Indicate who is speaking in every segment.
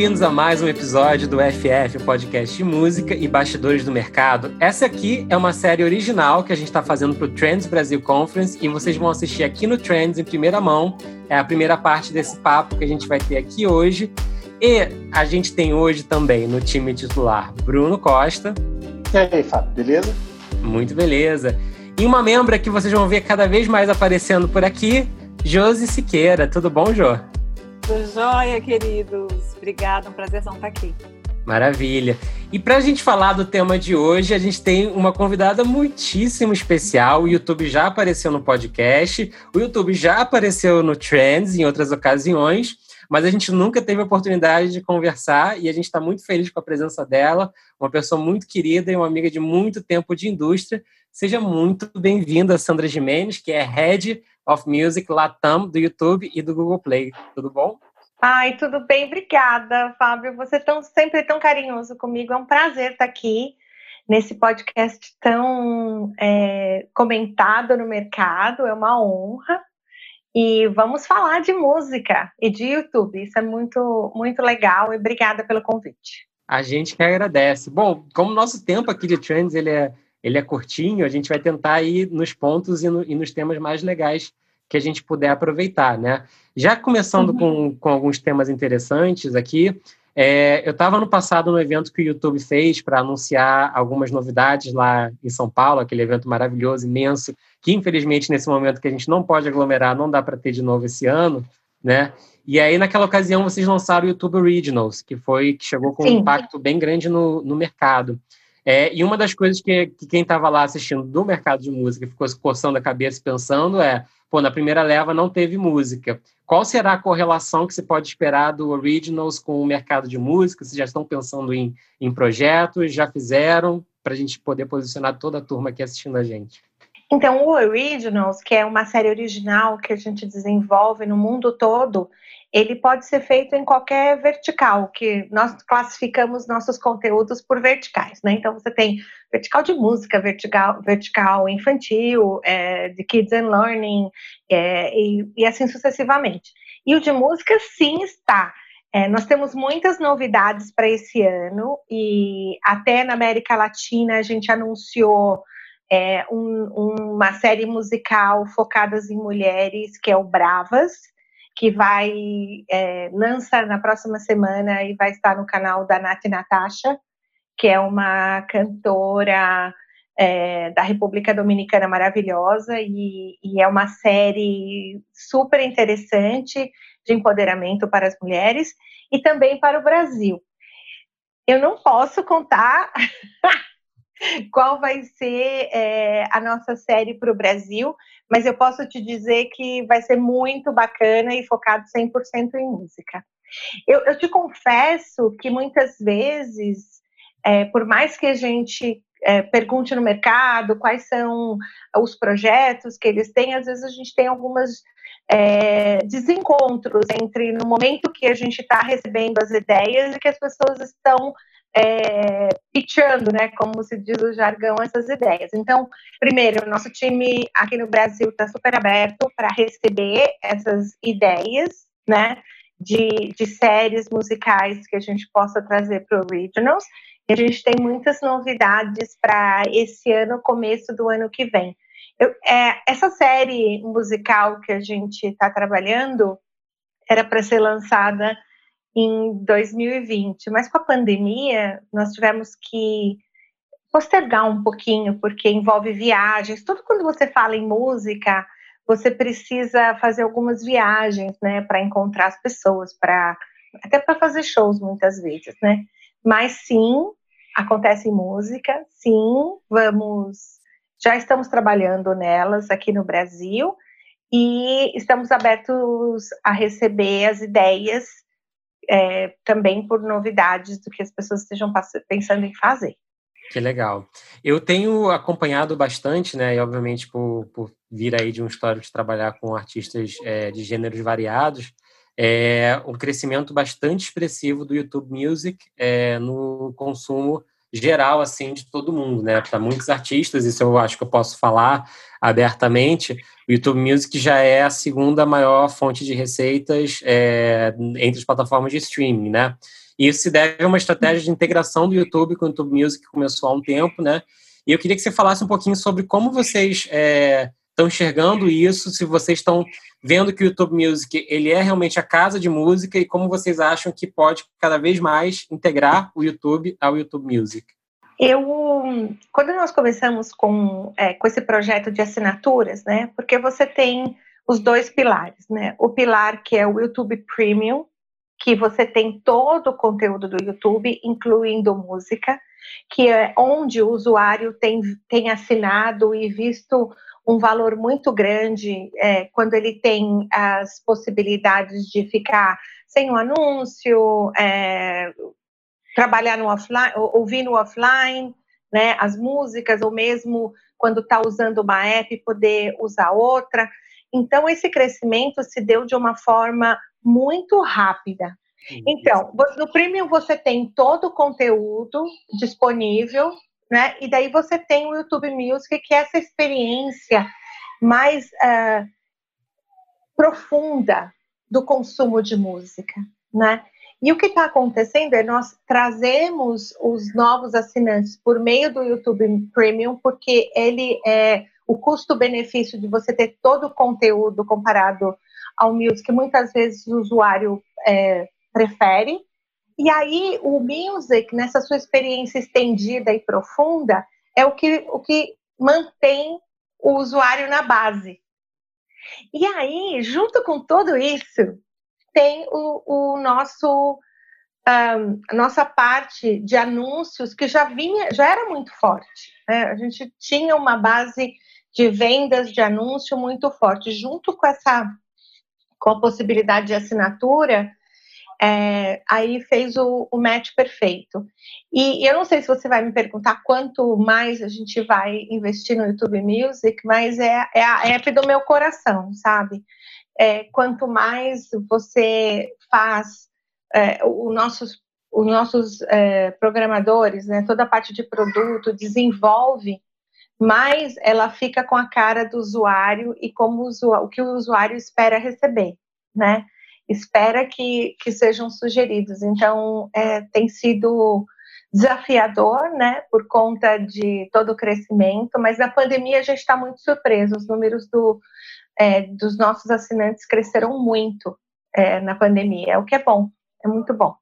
Speaker 1: bem-vindos a mais um episódio do FF Podcast de Música e Bastidores do Mercado. Essa aqui é uma série original que a gente está fazendo para o Trends Brasil Conference e vocês vão assistir aqui no Trends em primeira mão. É a primeira parte desse papo que a gente vai ter aqui hoje. E a gente tem hoje também no time titular Bruno Costa.
Speaker 2: E aí, Fábio, beleza?
Speaker 1: Muito beleza. E uma membra que vocês vão ver cada vez mais aparecendo por aqui, Josi Siqueira. Tudo bom, Jô?
Speaker 3: Tudo jóia, queridos. Obrigada, um prazer estar aqui.
Speaker 1: Maravilha. E para a gente falar do tema de hoje, a gente tem uma convidada muitíssimo especial. O YouTube já apareceu no podcast, o YouTube já apareceu no Trends em outras ocasiões, mas a gente nunca teve a oportunidade de conversar e a gente está muito feliz com a presença dela, uma pessoa muito querida e uma amiga de muito tempo de indústria. Seja muito bem-vinda, Sandra Jimenez, que é Head of Music Latam do YouTube e do Google Play. Tudo bom?
Speaker 4: Ai, tudo bem, obrigada, Fábio. Você é tão, sempre tão carinhoso comigo. É um prazer estar aqui nesse podcast tão é, comentado no mercado. É uma honra. E vamos falar de música e de YouTube. Isso é muito, muito legal e obrigada pelo convite.
Speaker 1: A gente que agradece. Bom, como nosso tempo aqui de Trends ele é, ele é curtinho, a gente vai tentar ir nos pontos e, no, e nos temas mais legais que a gente puder aproveitar, né? Já começando uhum. com, com alguns temas interessantes aqui, é, eu estava no passado no evento que o YouTube fez para anunciar algumas novidades lá em São Paulo, aquele evento maravilhoso, imenso, que infelizmente nesse momento que a gente não pode aglomerar, não dá para ter de novo esse ano, né? E aí naquela ocasião vocês lançaram o YouTube Originals, que foi que chegou com Sim. um impacto bem grande no, no mercado. É, e uma das coisas que, que quem estava lá assistindo do mercado de música ficou coçando a cabeça pensando é pô, na primeira leva não teve música. Qual será a correlação que se pode esperar do Originals com o mercado de música? Vocês já estão pensando em, em projetos? Já fizeram? Para a gente poder posicionar toda a turma aqui assistindo a gente.
Speaker 4: Então, o Originals, que é uma série original que a gente desenvolve no mundo todo, ele pode ser feito em qualquer vertical, que nós classificamos nossos conteúdos por verticais, né? Então você tem vertical de música, vertical, vertical infantil, é, de kids and learning, é, e, e, assim sucessivamente. E o de música sim está. É, nós temos muitas novidades para esse ano e até na América Latina a gente anunciou é, um, uma série musical focada em mulheres que é o Bravas que vai é, lança na próxima semana e vai estar no canal da Nath Natasha, que é uma cantora é, da República Dominicana maravilhosa e, e, é uma série super interessante de empoderamento para as mulheres e também para o Brasil. Eu não posso contar qual vai ser é, a nossa série para o Brasil, mas eu posso te dizer que vai ser muito bacana e focado 100% em música. Eu, eu, te confesso que muitas vezes, é, por mais que a gente é, pergunte no mercado quais são os projetos que eles têm, às vezes a gente tem algumas é, desencontros entre no momento que a gente está recebendo as ideias e que as pessoas estão é, pitchando, né, como se diz o jargão, essas ideias. Então, primeiro, nosso time aqui no Brasil está super aberto para receber essas ideias, né, de, de séries musicais que a gente possa trazer para o Regionals. E a gente tem muitas novidades para esse ano, começo do ano que vem. Eu, é, essa série musical que a gente está trabalhando era para ser lançada em 2020, mas com a pandemia nós tivemos que postergar um pouquinho, porque envolve viagens. Tudo quando você fala em música, você precisa fazer algumas viagens, né, para encontrar as pessoas, para até para fazer shows muitas vezes, né? Mas sim, acontece música, sim, vamos, já estamos trabalhando nelas aqui no Brasil e estamos abertos a receber as ideias é, também por novidades do que as pessoas estejam pensando em fazer.
Speaker 1: Que legal. Eu tenho acompanhado bastante, né, e obviamente por, por vir aí de um histórico de trabalhar com artistas é, de gêneros variados, é um crescimento bastante expressivo do YouTube Music é, no consumo geral assim de todo mundo, né? Para muitos artistas, isso eu acho que eu posso falar abertamente. O YouTube Music já é a segunda maior fonte de receitas é, entre as plataformas de streaming, né? E isso se deve a uma estratégia de integração do YouTube com o YouTube Music que começou há um tempo, né? E eu queria que você falasse um pouquinho sobre como vocês é, estão enxergando isso, se vocês estão vendo que o YouTube Music ele é realmente a casa de música e como vocês acham que pode cada vez mais integrar o YouTube ao YouTube Music.
Speaker 4: Eu, quando nós começamos com, é, com esse projeto de assinaturas, né? Porque você tem os dois pilares, né? O pilar que é o YouTube Premium, que você tem todo o conteúdo do YouTube, incluindo música, que é onde o usuário tem, tem assinado e visto um valor muito grande é, quando ele tem as possibilidades de ficar sem o anúncio, é, trabalhar no offline, ouvir no offline, né, as músicas, ou mesmo quando está usando uma app, poder usar outra. Então, esse crescimento se deu de uma forma muito rápida. Então, no Premium você tem todo o conteúdo disponível, né? E daí você tem o YouTube Music, que é essa experiência mais uh, profunda do consumo de música, né? E o que está acontecendo é nós trazemos os novos assinantes por meio do YouTube Premium, porque ele é o custo-benefício de você ter todo o conteúdo comparado ao Music, muitas vezes o usuário é, prefere. E aí o Music, nessa sua experiência estendida e profunda, é o que, o que mantém o usuário na base. E aí, junto com tudo isso, tem o, o nosso um, a nossa parte de anúncios que já vinha, já era muito forte. Né? A gente tinha uma base de vendas de anúncio muito forte, junto com essa com a possibilidade de assinatura, é, aí fez o, o, match perfeito. E eu não sei se você vai me perguntar quanto mais a gente vai investir no YouTube Music, mas é, é a app do meu coração, sabe? é, quanto mais você faz é, os nossos, os nossos é, programadores, né, toda a parte de produto, desenvolve, mais ela fica com a cara do usuário e como o, o que o usuário espera receber, né? Espera que, que sejam sugeridos. Então, é, tem sido desafiador, né, por conta de todo o crescimento, mas na pandemia a gente está muito surpreso. Os números do, é, dos nossos assinantes cresceram muito é, na pandemia, o que é bom, é muito bom.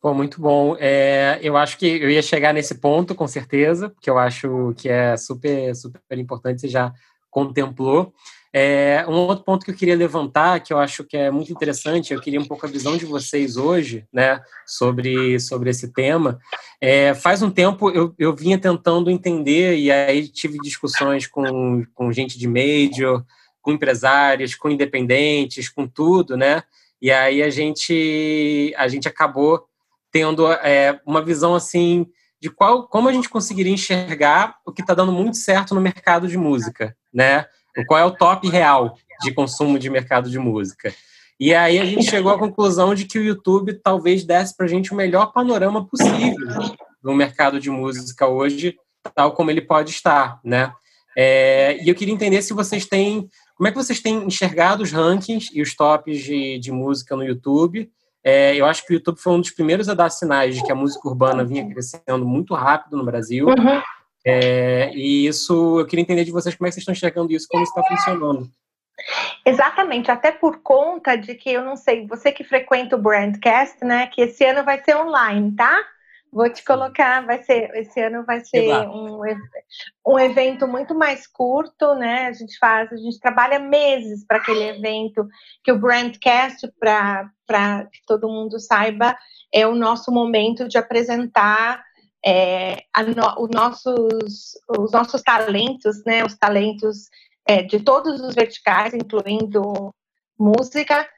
Speaker 1: Pô, muito bom. É, eu acho que eu ia chegar nesse ponto, com certeza, porque eu acho que é super, super importante, você já contemplou. É, um outro ponto que eu queria levantar, que eu acho que é muito interessante, eu queria um pouco a visão de vocês hoje, né, sobre, sobre esse tema. É, faz um tempo eu, eu vinha tentando entender, e aí tive discussões com, com gente de major, com empresários, com independentes, com tudo, né? E aí a gente a gente acabou tendo é, uma visão assim de qual como a gente conseguiria enxergar o que está dando muito certo no mercado de música, né? Qual é o top real de consumo de mercado de música. E aí a gente chegou à conclusão de que o YouTube talvez desse para a gente o melhor panorama possível no mercado de música hoje, tal como ele pode estar, né? É, e eu queria entender se vocês têm como é que vocês têm enxergado os rankings e os tops de, de música no YouTube? É, eu acho que o YouTube foi um dos primeiros a dar sinais de que a música urbana vinha crescendo muito rápido no Brasil. Uhum. É, e isso, eu queria entender de vocês como é que vocês estão enxergando isso, como está funcionando.
Speaker 4: Exatamente, até por conta de que eu não sei, você que frequenta o Brandcast, né, que esse ano vai ser online, tá? Vou te colocar, vai ser, esse ano vai ser um, um evento muito mais curto, né? A gente faz, a gente trabalha meses para aquele evento, que o Brandcast, para que todo mundo saiba, é o nosso momento de apresentar é, no, os, nossos, os nossos talentos, né? Os talentos é, de todos os verticais, incluindo música,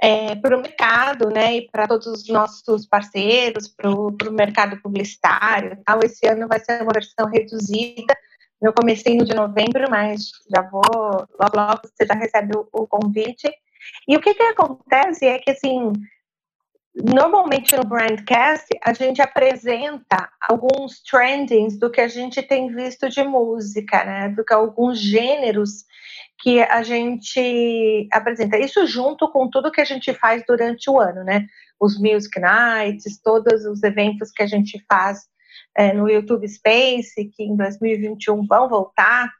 Speaker 4: é, para o mercado, né, e para todos os nossos parceiros, para o mercado publicitário tal. Esse ano vai ser uma versão reduzida, no comecinho de novembro, mas já vou, logo, logo você já recebe o, o convite. E o que que acontece é que, assim, normalmente no Brandcast a gente apresenta alguns trendings do que a gente tem visto de música, né? Do que alguns gêneros que a gente apresenta. Isso junto com tudo que a gente faz durante o ano, né? Os Music Nights, todos os eventos que a gente faz é, no YouTube Space, que em 2021 vão voltar.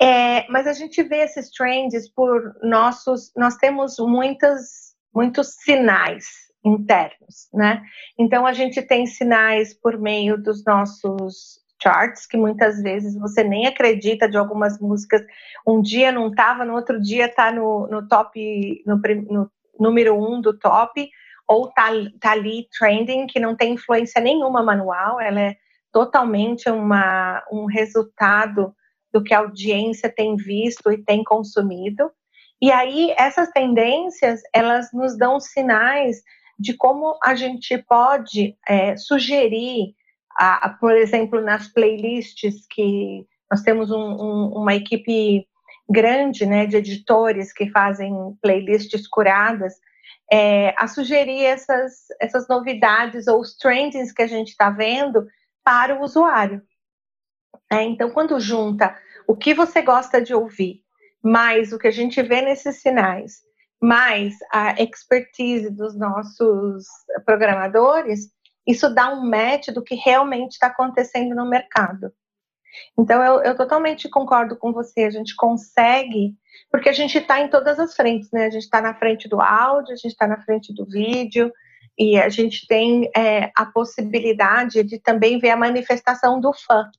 Speaker 4: É, mas a gente vê esses trends por nossos. Nós temos muitas, muitos sinais internos, né? Então a gente tem sinais por meio dos nossos charts, que muitas vezes você nem acredita de algumas músicas. Um dia não estava, no outro dia está no, no top, no, no, número um do top, ou está tá ali trending, que não tem influência nenhuma manual, ela é totalmente uma, um resultado do que a audiência tem visto e tem consumido. E aí, essas tendências, elas nos dão sinais de como a gente pode é, sugerir a, a, por exemplo, nas playlists que nós temos um, um, uma equipe grande né, de editores que fazem playlists curadas, é, a sugerir essas, essas novidades ou os trendings que a gente está vendo para o usuário. É, então, quando junta o que você gosta de ouvir, mais o que a gente vê nesses sinais, mais a expertise dos nossos programadores, isso dá um match do que realmente está acontecendo no mercado. Então, eu, eu, totalmente concordo com você. A gente consegue, porque a gente está em todas as frentes, né? A gente está na frente do áudio, a gente está na frente do vídeo, e a gente tem é, a possibilidade de também ver a manifestação do fã.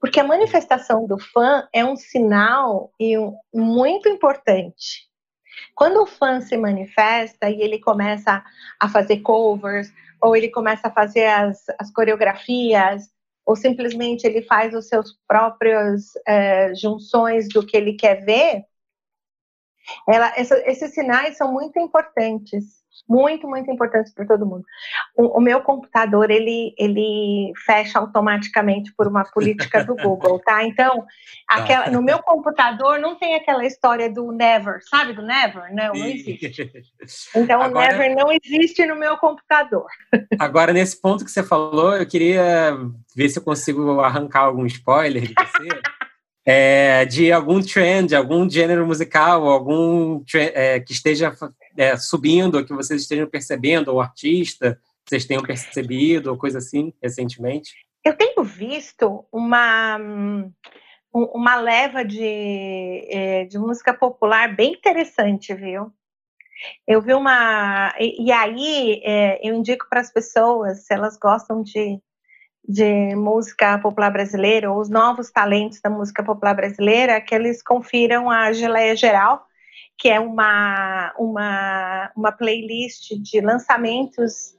Speaker 4: Porque a manifestação do fã é um sinal muito importante. Quando o fã se manifesta e ele começa a fazer covers, ou ele começa a fazer as, as coreografias, ou simplesmente ele faz os seus próprios é, junções do que ele quer ver, ela, essa, esses sinais são muito importantes muito, muito importantes para todo mundo. O, o, meu computador, ele, ele fecha automaticamente por uma política do Google, tá? Então, tá. aquela, no meu computador não tem aquela história do never, sabe do never? Não, não existe. Então, Agora, o never não existe no meu computador.
Speaker 1: Agora, nesse ponto que você falou, eu queria ver se eu consigo arrancar algum spoiler de você. É, de algum trend, algum gênero musical, algum é, que esteja é, subindo, que vocês estejam percebendo, ou artista, vocês tenham percebido, ou coisa assim, recentemente?
Speaker 4: Eu tenho visto uma, uma leva de, é, de música popular bem interessante, viu? Eu vi uma. E, aí é, eu indico para as pessoas, se elas gostam de, de música popular brasileira, ou os novos talentos da música popular brasileira, que eles confiram a Geleia Geral, que é uma, uma, uma playlist de lançamentos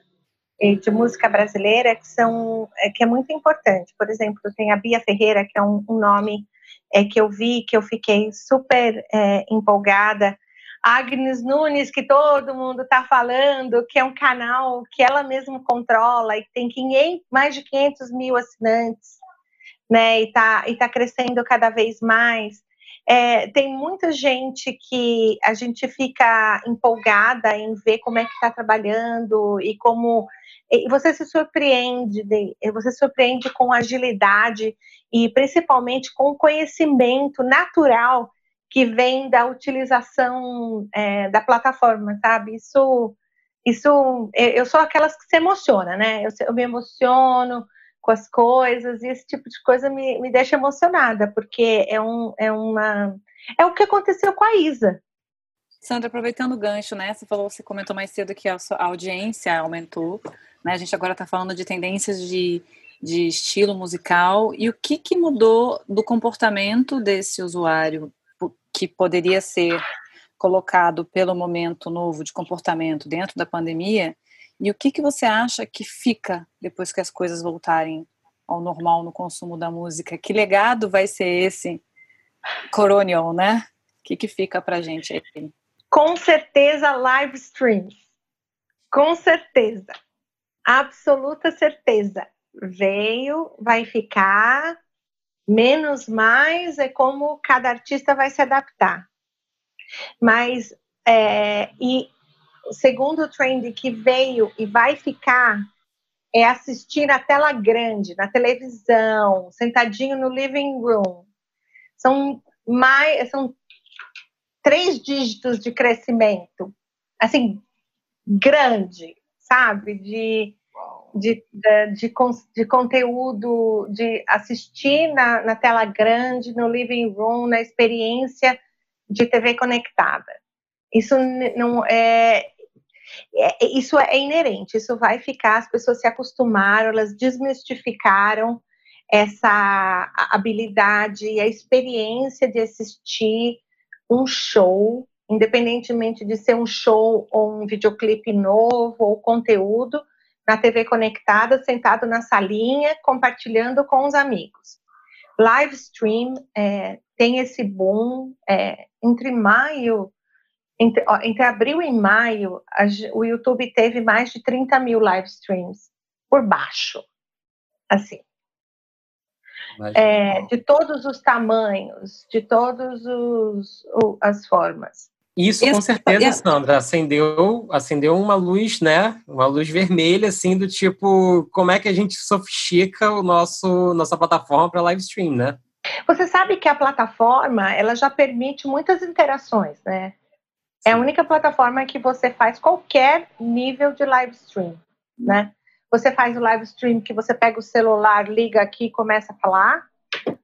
Speaker 4: eh, de música brasileira que são eh, que é muito importante. Por exemplo, tem a Bia Ferreira, que é um, um nome é, que eu vi, que eu fiquei super é, empolgada. Agnes Nunes, que todo mundo está falando, que é um canal que ela mesma controla e tem 500, mais de 500 mil assinantes, né? E está e tá crescendo cada vez mais. É, tem muita gente que a gente fica empolgada em ver como é que está trabalhando e como e você se surpreende, você se surpreende com agilidade e principalmente com conhecimento natural que vem da utilização é, da plataforma, sabe? Isso, isso, eu sou aquelas que se emociona, né? Eu, eu me emociono, com as coisas, e esse tipo de coisa me, me deixa emocionada, porque é, um, é uma. É o que aconteceu com a Isa.
Speaker 3: Sandra, aproveitando o gancho, né? Você falou, você comentou mais cedo que a, audiência aumentou, né? A gente agora está falando de tendências de, de estilo musical e o que, que mudou do comportamento desse usuário que poderia ser colocado pelo momento novo de comportamento dentro da pandemia e o que, que você acha que fica depois que as coisas voltarem ao normal no consumo da música? Que legado vai ser esse Coronial, né? O que, que fica pra gente aí?
Speaker 4: Com certeza, live streams. Com certeza. Absoluta certeza. Veio, vai ficar. Menos mais é como cada artista vai se adaptar. Mas, é, e o segundo trend que veio e vai ficar é assistir na tela grande, na televisão, sentadinho no living room. São mais, são três dígitos de crescimento, assim, grande, sabe? De, de, de, de, de conteúdo, de assistir na, na tela grande, no living room, na experiência de TV conectada. Isso não é, é, isso é inerente, isso vai ficar, as pessoas se acostumaram, elas desmistificaram essa habilidade e a experiência de assistir um show, independentemente de ser um show ou um videoclipe novo ou conteúdo, na TV conectada, sentado na salinha, compartilhando com os amigos. Live stream é, tem esse boom é, entre maio, entre, ó, entre, abril e maio, a, o YouTube teve mais de 30 mil live streams por baixo, assim é, de todos os tamanhos, de todas as formas.
Speaker 1: Isso, com certeza, Sandra, acendeu, acendeu uma luz, né? Uma luz vermelha, assim, do tipo, como é que a gente sofistica o nosso nossa plataforma para live stream, né?
Speaker 4: Você sabe que a plataforma, ela já permite muitas interações, né? É a única plataforma que você faz qualquer nível de live stream, né? Você faz o live stream que você pega o celular, liga aqui e começa a falar.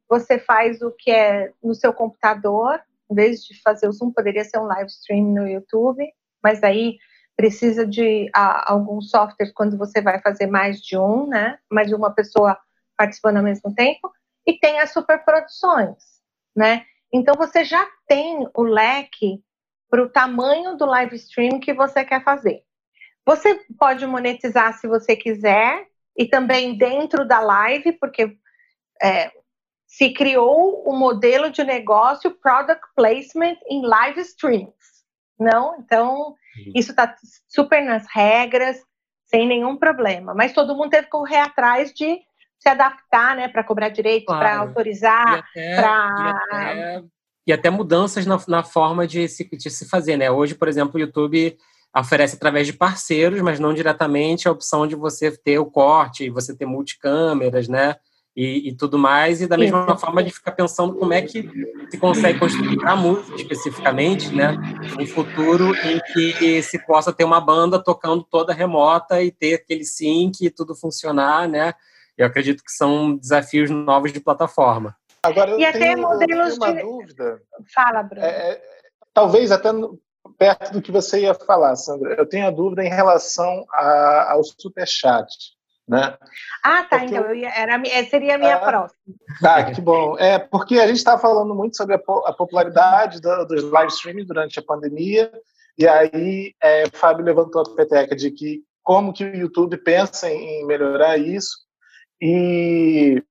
Speaker 4: Você faz o que é no seu computador, em vez de fazer o Zoom, poderia ser um live stream no YouTube, mas aí precisa de a, alguns softwares quando você vai fazer mais de um, né? Mais de uma pessoa participando ao mesmo tempo. E tem as superproduções, né? Então você já tem o leque para o tamanho do live stream que você quer fazer. Você pode monetizar se você quiser e também dentro da live, porque é, se criou o um modelo de negócio product placement em live streams, não? Então isso está super nas regras, sem nenhum problema. Mas todo mundo teve que correr atrás de se adaptar, né, para cobrar direitos, claro. para autorizar, para
Speaker 1: e até mudanças na, na forma de se, de se fazer, né? Hoje, por exemplo, o YouTube oferece através de parceiros, mas não diretamente a opção de você ter o corte, você ter multicâmeras, né? E, e tudo mais, e da mesma Isso. forma de ficar pensando como é que se consegue construir a música especificamente, né? Um futuro em que se possa ter uma banda tocando toda remota e ter aquele sync e tudo funcionar, né? Eu acredito que são desafios novos de plataforma.
Speaker 2: Agora, eu
Speaker 4: e
Speaker 2: tenho,
Speaker 4: até modelos
Speaker 2: uma
Speaker 4: de...
Speaker 2: dúvida.
Speaker 4: Fala, Bruno.
Speaker 2: É, é talvez até perto do que você ia falar, Sandra. Eu tenho a dúvida em relação a, ao superchat. Né?
Speaker 4: Ah, tá. Porque então, eu ia, era, seria a minha ah, próxima.
Speaker 2: Tá, que bom. É, porque a gente está falando muito sobre a, a popularidade do, dos live streaming durante a pandemia, e aí é, Fábio levantou a peteca de que como que o YouTube pensa em melhorar isso, e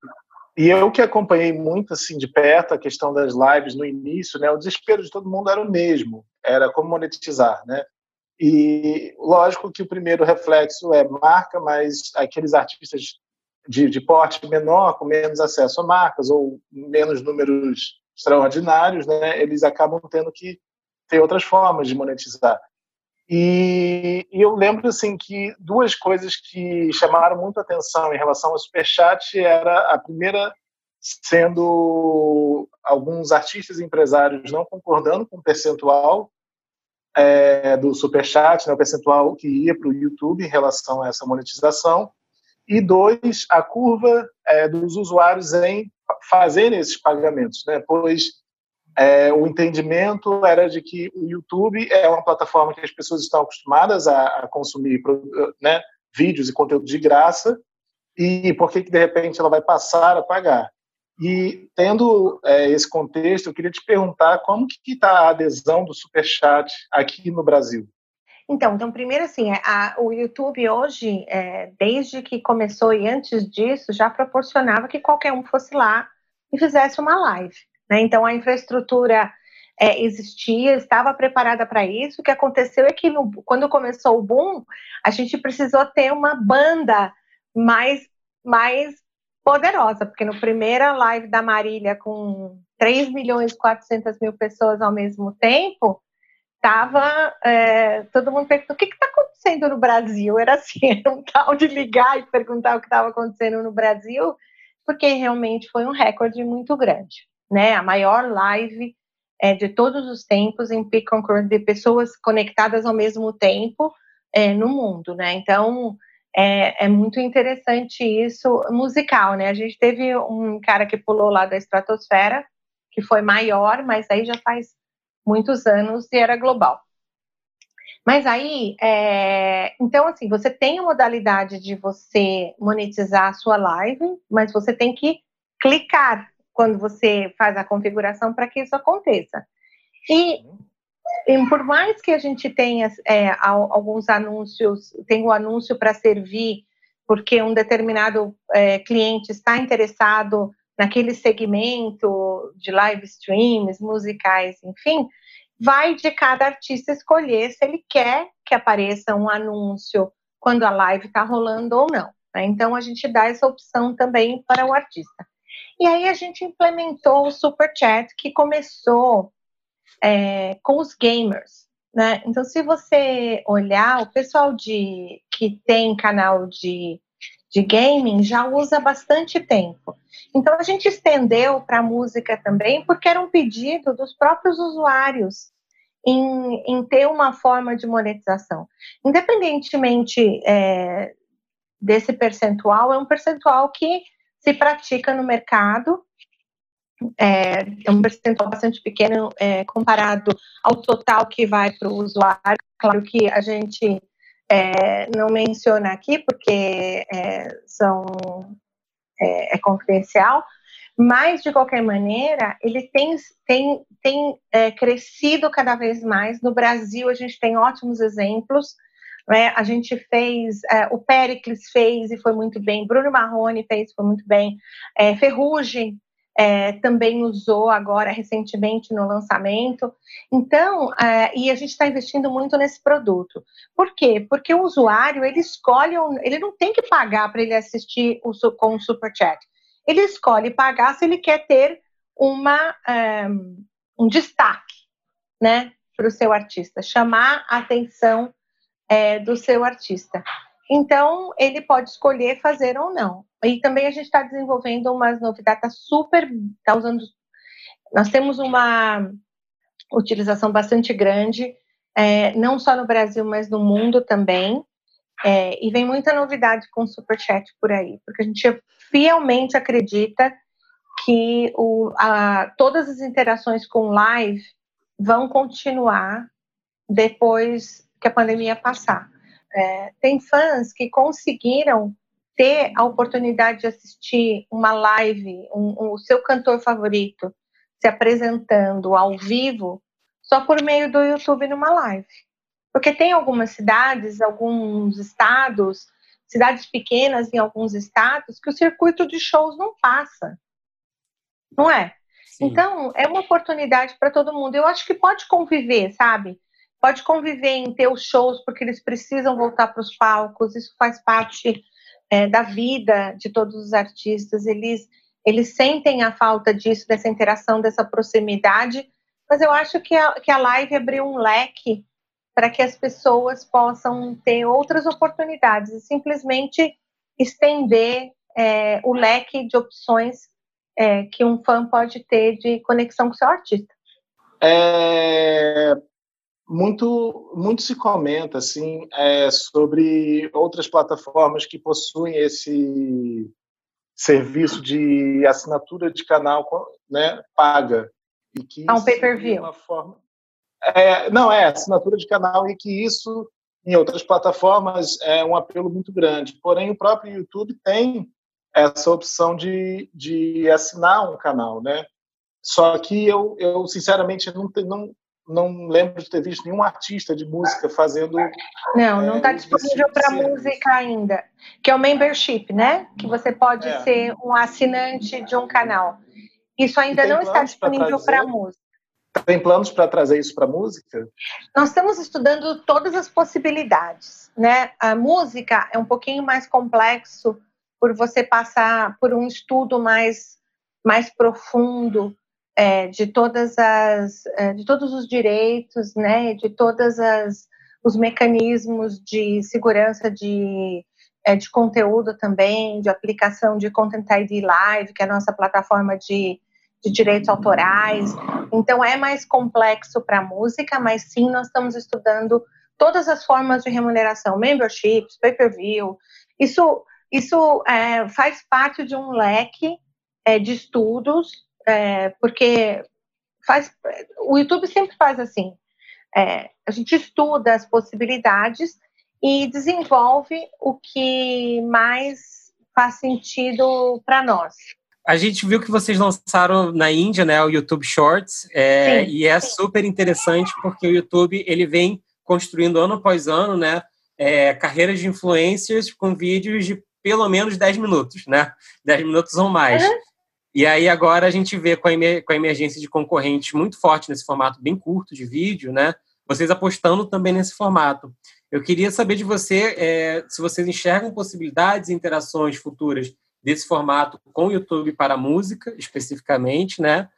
Speaker 2: e eu que acompanhei muito assim de perto a questão das lives no início, né, o desespero de todo mundo era o mesmo, era como monetizar, né? E lógico que o primeiro reflexo é marca, mas aqueles artistas de, de porte menor, com menos acesso a marcas ou menos números extraordinários, né, eles acabam tendo que ter outras formas de monetizar. E, e, eu lembro assim que duas coisas que chamaram muito atenção em relação ao superchat era a primeira sendo alguns artistas e empresários não concordando com o percentual é, do superchat, né, o percentual que ia para o YouTube em relação a essa monetização, e dois, a curva é, dos usuários em fazerem esses pagamentos, né, pois é, o entendimento era de que o YouTube é uma plataforma que as pessoas estão acostumadas a, a consumir né, vídeos e conteúdo de graça, e por que, que de repente ela vai passar a pagar? E tendo é, esse contexto, eu queria te perguntar como que está a adesão do Superchat aqui no Brasil.
Speaker 4: Então, então primeiro assim, a, o YouTube hoje, é, desde que começou e antes disso, já proporcionava que qualquer um fosse lá e fizesse uma live. Né? Então, a infraestrutura é, existia, estava preparada para isso. O que aconteceu é que, no, quando começou o boom, a gente precisou ter uma banda mais, mais poderosa, porque no primeira live da Marília, com 3 milhões e 400 mil pessoas ao mesmo tempo, estava é, todo mundo perguntando o que está acontecendo no Brasil. Era assim, era um tal de ligar e perguntar o que estava acontecendo no Brasil, porque realmente foi um recorde muito grande. Né? A maior live é, de todos os tempos em peak concurrent de pessoas conectadas ao mesmo tempo é, no mundo, né? Então é, é, muito interessante isso musical, né? A gente teve um cara que pulou lá da estratosfera, que foi maior, mas aí já faz muitos anos e era global. Mas aí, é, então assim, você tem a modalidade de você monetizar a sua live, mas você tem que clicar quando você faz a configuração para que isso aconteça. E, e, por mais que a gente tenha é, alguns anúncios, tem o um anúncio para servir, porque um determinado é, cliente está interessado naquele segmento de live streams, musicais, enfim, vai de cada artista escolher se ele quer que apareça um anúncio quando a live está rolando ou não. Né? Então a gente dá essa opção também para o artista. E aí a gente implementou o Super Chat, que começou é, com os gamers. Né? Então, se você olhar, o pessoal de, que tem canal de, de gaming já usa bastante tempo. Então, a gente estendeu para a música também, porque era um pedido dos próprios usuários em, em ter uma forma de monetização. Independentemente é, desse percentual, é um percentual que se pratica no mercado. É, é um percentual bastante pequeno é, comparado ao total que vai para o usuário. Claro que a gente é, não menciona aqui porque é, são é, é, confidencial, mas de qualquer maneira ele tem, tem, tem é, crescido cada vez mais. No Brasil a gente tem ótimos exemplos né? A gente fez, é, o Pericles fez e foi muito bem, Bruno Marrone fez foi muito bem, é, Ferrugem é, também usou agora recentemente no lançamento. Então, é, e a gente está investindo muito nesse produto. Por quê? Porque o usuário ele escolhe, ele não tem que pagar para ele assistir o, com o Super Chat. Ele escolhe pagar se ele quer ter uma, é, um destaque, né, para o seu artista, chamar a atenção é, do seu artista. Então, ele pode escolher fazer ou não. E também a gente está desenvolvendo umas novidades tá super. Tá usando, nós temos uma utilização bastante grande, é, não só no Brasil, mas no mundo também. É, e vem muita novidade com o Superchat por aí, porque a gente fielmente acredita que o, a, todas as interações com live vão continuar depois que a pandemia passar. É, tem fãs que conseguiram ter a oportunidade de assistir uma live, um, um, o seu cantor favorito se apresentando ao vivo só por meio do YouTube numa live. Porque tem algumas cidades, alguns estados, cidades pequenas em alguns estados, que o circuito de shows não passa. Não é? Sim. Então, é uma oportunidade para todo mundo. Eu acho que pode conviver, sabe? Pode conviver em ter os shows porque eles precisam voltar para os palcos, isso faz parte é, da vida de todos os artistas, eles, eles sentem a falta disso, dessa interação, dessa proximidade, mas eu acho que a, que a live abriu um leque para que as pessoas possam ter outras oportunidades e simplesmente estender é, o leque de opções é, que um fã pode ter de conexão com seu artista.
Speaker 2: É, muito muito se comenta assim é, sobre outras plataformas que possuem esse serviço de assinatura de canal né paga
Speaker 4: e que ah, um pay-per-view. uma
Speaker 2: forma é, não é assinatura de canal e que isso em outras plataformas é um apelo muito grande. Porém o próprio YouTube tem essa opção de, de assinar um canal né? Só que eu, eu sinceramente não, não, não lembro de ter visto nenhum artista de música fazendo.
Speaker 4: Não, não está é, disponível para música ainda. Que é o membership, né? Que você pode é. ser um assinante de um canal. Isso ainda não está disponível para música.
Speaker 2: Tem planos para trazer isso para música?
Speaker 4: Nós estamos estudando todas as possibilidades, né? A música é um pouquinho mais complexo por você passar por um estudo mais mais profundo é, de todas as é, de todos os direitos, né, de todas as os mecanismos de segurança de é, de conteúdo também, de aplicação de Content ID Live, que é a nossa plataforma de, de direitos autorais. Então é mais complexo para a música, mas sim nós estamos estudando todas as formas de remuneração, memberships, pay-per-view. Isso, isso é, faz parte de um leque é, de estudos, é, porque faz, o YouTube sempre faz assim. É, a gente estuda as possibilidades e desenvolve o que mais faz sentido para nós.
Speaker 1: A gente viu que vocês lançaram na Índia, né, o YouTube Shorts, é, e é super interessante porque o YouTube ele vem construindo ano após ano, né, é, carreiras de influencers com vídeos de pelo menos 10 minutos, né, 10 minutos ou mais. Uhum. E aí agora a gente vê com a, com a emergência de concorrentes muito forte nesse formato bem curto de vídeo, né, vocês apostando também nesse formato. Eu queria saber de você é, se vocês enxergam possibilidades e interações futuras desse formato com o YouTube para música, especificamente, né?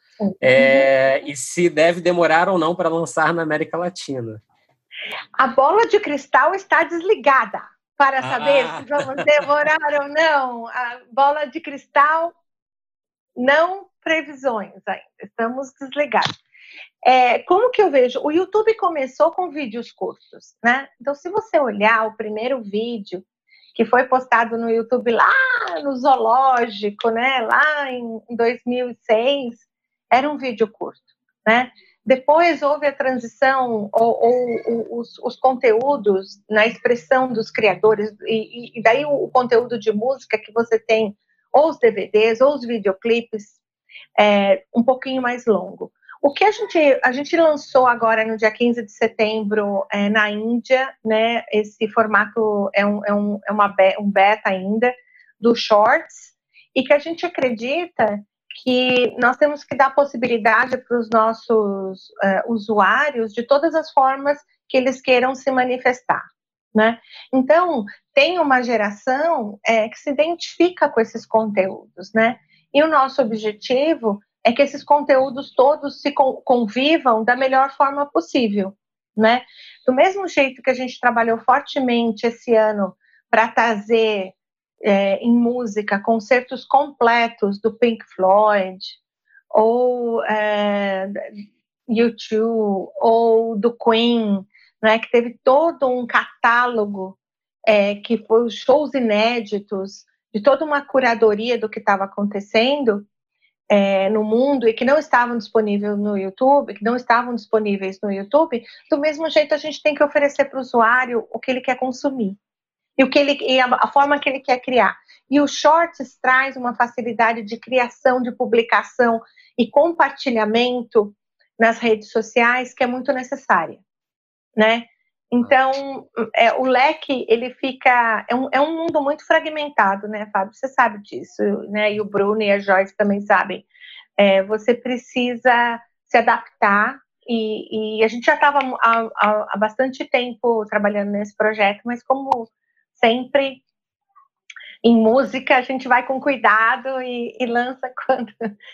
Speaker 1: É, e se deve demorar ou não para lançar na América Latina.
Speaker 4: A bola de cristal está desligada para saber ah. se vamos demorar ou não. A bola de cristal, não previsões ainda. Estamos desligados. É, como que eu vejo? O YouTube começou com vídeos curtos, né? Então, se você olhar o primeiro vídeo que foi postado no YouTube lá no zoológico, né? Lá em 2006, era um vídeo curto, né? Depois houve a transição ou, ou os, os, conteúdos na expressão dos criadores e, e daí o, o, conteúdo de música que você tem, ou os DVDs, ou os videoclipes, é, um pouquinho mais longo. O que a gente, a gente lançou agora no dia 15 de setembro é, na Índia, né? Esse formato é, um, é, um, é uma um beta ainda do Shorts, e que a gente acredita que nós temos que dar possibilidade para os nossos uh, usuários de todas as formas que eles queiram se manifestar. Né? Então, tem uma geração é, que se identifica com esses conteúdos, né? E o nosso objetivo é que esses conteúdos todos se convivam da melhor forma possível, né? Do mesmo jeito que a gente trabalhou fortemente esse ano para trazer é, em música concertos completos do Pink Floyd ou é, U2 ou do Queen, né? Que teve todo um catálogo é, que foi shows inéditos de toda uma curadoria do que estava acontecendo é, no mundo e que não estavam disponíveis no YouTube, que não estavam disponíveis no YouTube, do mesmo jeito a gente tem que oferecer para o usuário o que ele quer consumir e o que ele e a, a, forma que ele quer criar. E o Shorts traz uma facilidade de criação, de publicação e compartilhamento nas redes sociais que é muito necessária, né? Então, é, o leque, ele fica. É um, é um mundo muito fragmentado, né, Fábio? Você sabe disso, né? E o Bruno e a Joyce também sabem. É, você precisa se adaptar, e, e a gente já estava há, há, há bastante tempo trabalhando nesse projeto, mas como sempre, em música, a gente vai com cuidado e, e lança quando.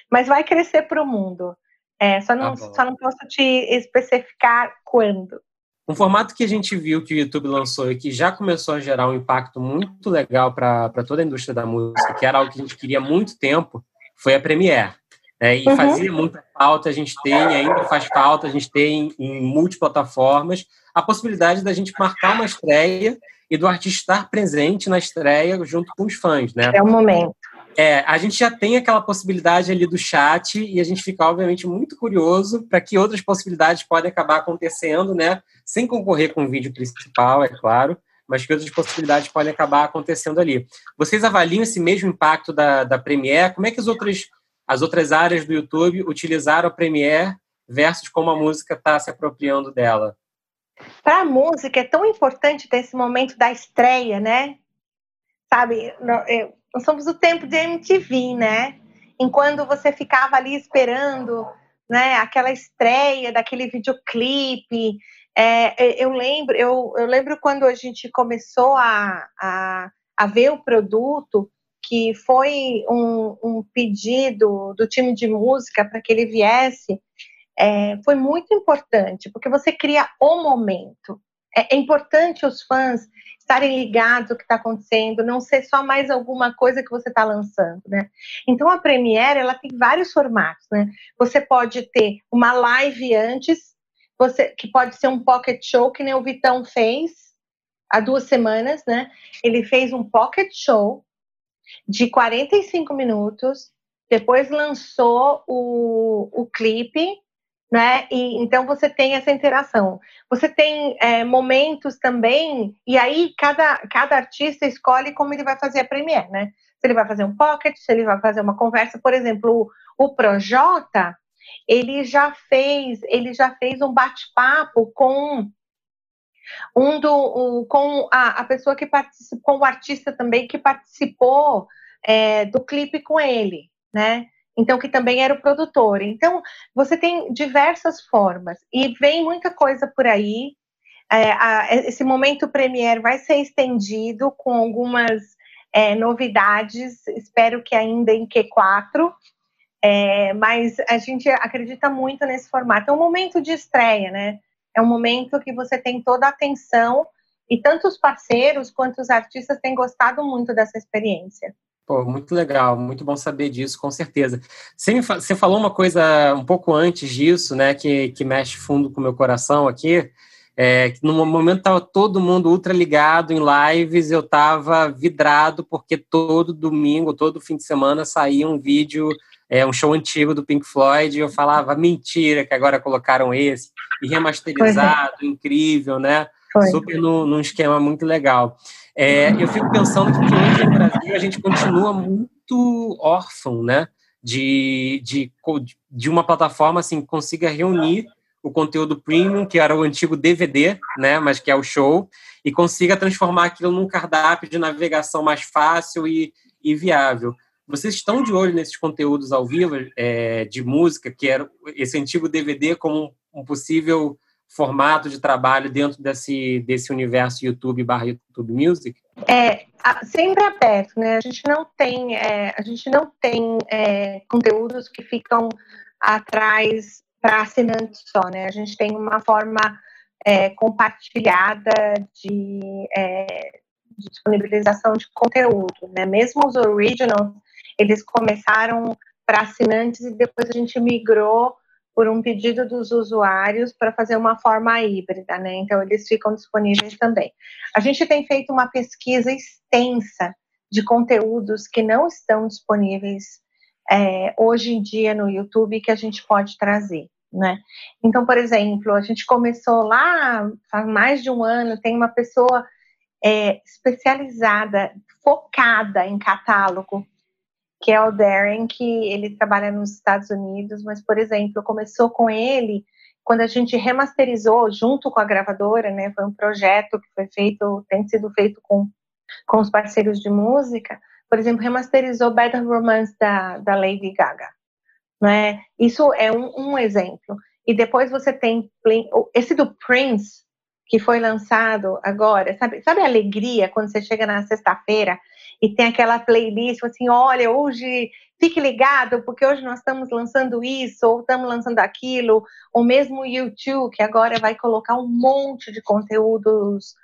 Speaker 4: Mas vai crescer para o mundo. É, só, não, tá só não posso te especificar quando.
Speaker 1: Um formato que a gente viu que o YouTube lançou e que já começou a gerar um impacto muito legal para toda a indústria da música, que era algo que a gente queria há muito tempo, foi a Premiere. É, e uhum. fazia muita falta, a gente tem, ainda faz falta, a gente tem em multiplataformas, a possibilidade da gente marcar uma estreia e do artista estar presente na estreia junto com os fãs, né?
Speaker 4: É o momento.
Speaker 1: É, a gente já tem aquela possibilidade ali do chat e a gente fica, obviamente, muito curioso para que outras possibilidades podem acabar acontecendo, né? Sem concorrer com o vídeo principal, é claro, mas que outras possibilidades podem acabar acontecendo ali. Vocês avaliam esse mesmo impacto da, da Premiere? Como é que as outras, as outras áreas do YouTube utilizaram a Premiere versus como a música está se apropriando dela?
Speaker 4: Para a música é tão importante ter esse momento da estreia, né? Sabe, nós somos o tempo de MTV, né? Enquanto você ficava ali esperando, né, aquela estreia daquele videoclipe. É, eu lembro, eu, eu lembro quando a gente começou a, a, a ver o produto, que foi um, um pedido do time de música para que ele viesse, é, foi muito importante, porque você cria o momento. É, é importante os fãs estarem ligados o que está acontecendo, não ser só mais alguma coisa que você está lançando, né? Então a Premiere ela tem vários formatos, né? Você pode ter uma live antes, você que pode ser um pocket show que nem o Vitão fez há duas semanas, né? Ele fez um pocket show de 45 minutos, depois lançou o, o clipe né? E então você tem essa interação. Você tem é, momentos também, e aí cada, cada artista escolhe como ele vai fazer a premiere, né? Se ele vai fazer um pocket, se ele vai fazer uma conversa, por exemplo, o, o Projota, ele já fez, ele já fez um bate-papo com um do com a, a, pessoa que participou, com o artista também que participou é, do clipe com ele, né? Então que também era o produtor. Então, você tem diversas formas e vem muita coisa por aí. É, a, esse momento Premiere vai ser estendido com algumas é, novidades, espero que ainda em Q4, é, mas a gente acredita muito nesse formato. É um momento de estreia, né? É um momento que você tem toda a atenção e tanto os parceiros quanto os artistas têm gostado muito dessa experiência.
Speaker 1: Pô, muito legal, muito bom saber disso, com certeza. Você, você falou uma coisa um pouco antes disso, né, que, que mexe fundo com o meu coração aqui, é, que no momento estava todo mundo ultra ligado em lives, eu estava vidrado, porque todo domingo, todo fim de semana saía um vídeo, é, um show antigo do Pink Floyd, e eu falava, mentira que agora colocaram esse, e remasterizado, é. incrível, né? Foi. Super no, num esquema muito legal. É, eu fico pensando que hoje no Brasil a gente continua muito órfão, né? De, de, de uma plataforma assim que consiga reunir o conteúdo premium, que era o antigo DVD, né? Mas que é o show, e consiga transformar aquilo num cardápio de navegação mais fácil e, e viável. Vocês estão de olho nesses conteúdos ao vivo é, de música, que era esse antigo DVD como um possível formato de trabalho dentro desse, desse universo YouTube barra YouTube Music?
Speaker 4: É, sempre aberto, né? A gente não tem, é, a gente não tem é, conteúdos que ficam atrás para assinantes só, né? A gente tem uma forma é, compartilhada de, é, de, disponibilização de conteúdo, né? Mesmo os originals, eles começaram para assinantes e depois a gente migrou por um pedido dos usuários para fazer uma forma híbrida, né? Então eles ficam disponíveis também. A gente tem feito uma pesquisa extensa de conteúdos que não estão disponíveis é, hoje em dia no YouTube que a gente pode trazer. Né? Então, por exemplo, a gente começou lá faz mais de um ano, tem uma pessoa é, especializada, focada em catálogo, que é o Darren, que ele trabalha nos Estados Unidos, mas, por exemplo, começou com ele quando a gente remasterizou junto com a gravadora, né? Foi um projeto que foi feito, tem sido feito com, com os parceiros de música. Por exemplo, remasterizou Bad Romance da, da Lady Gaga, né? Isso é um, um exemplo. E depois você tem esse do Prince, que foi lançado agora, sabe, sabe a alegria quando você chega na sexta-feira e tem aquela playlist assim, olha, hoje fique ligado, porque hoje nós estamos lançando isso, ou estamos lançando aquilo, ou mesmo o YouTube, que agora vai colocar um monte de conteúdos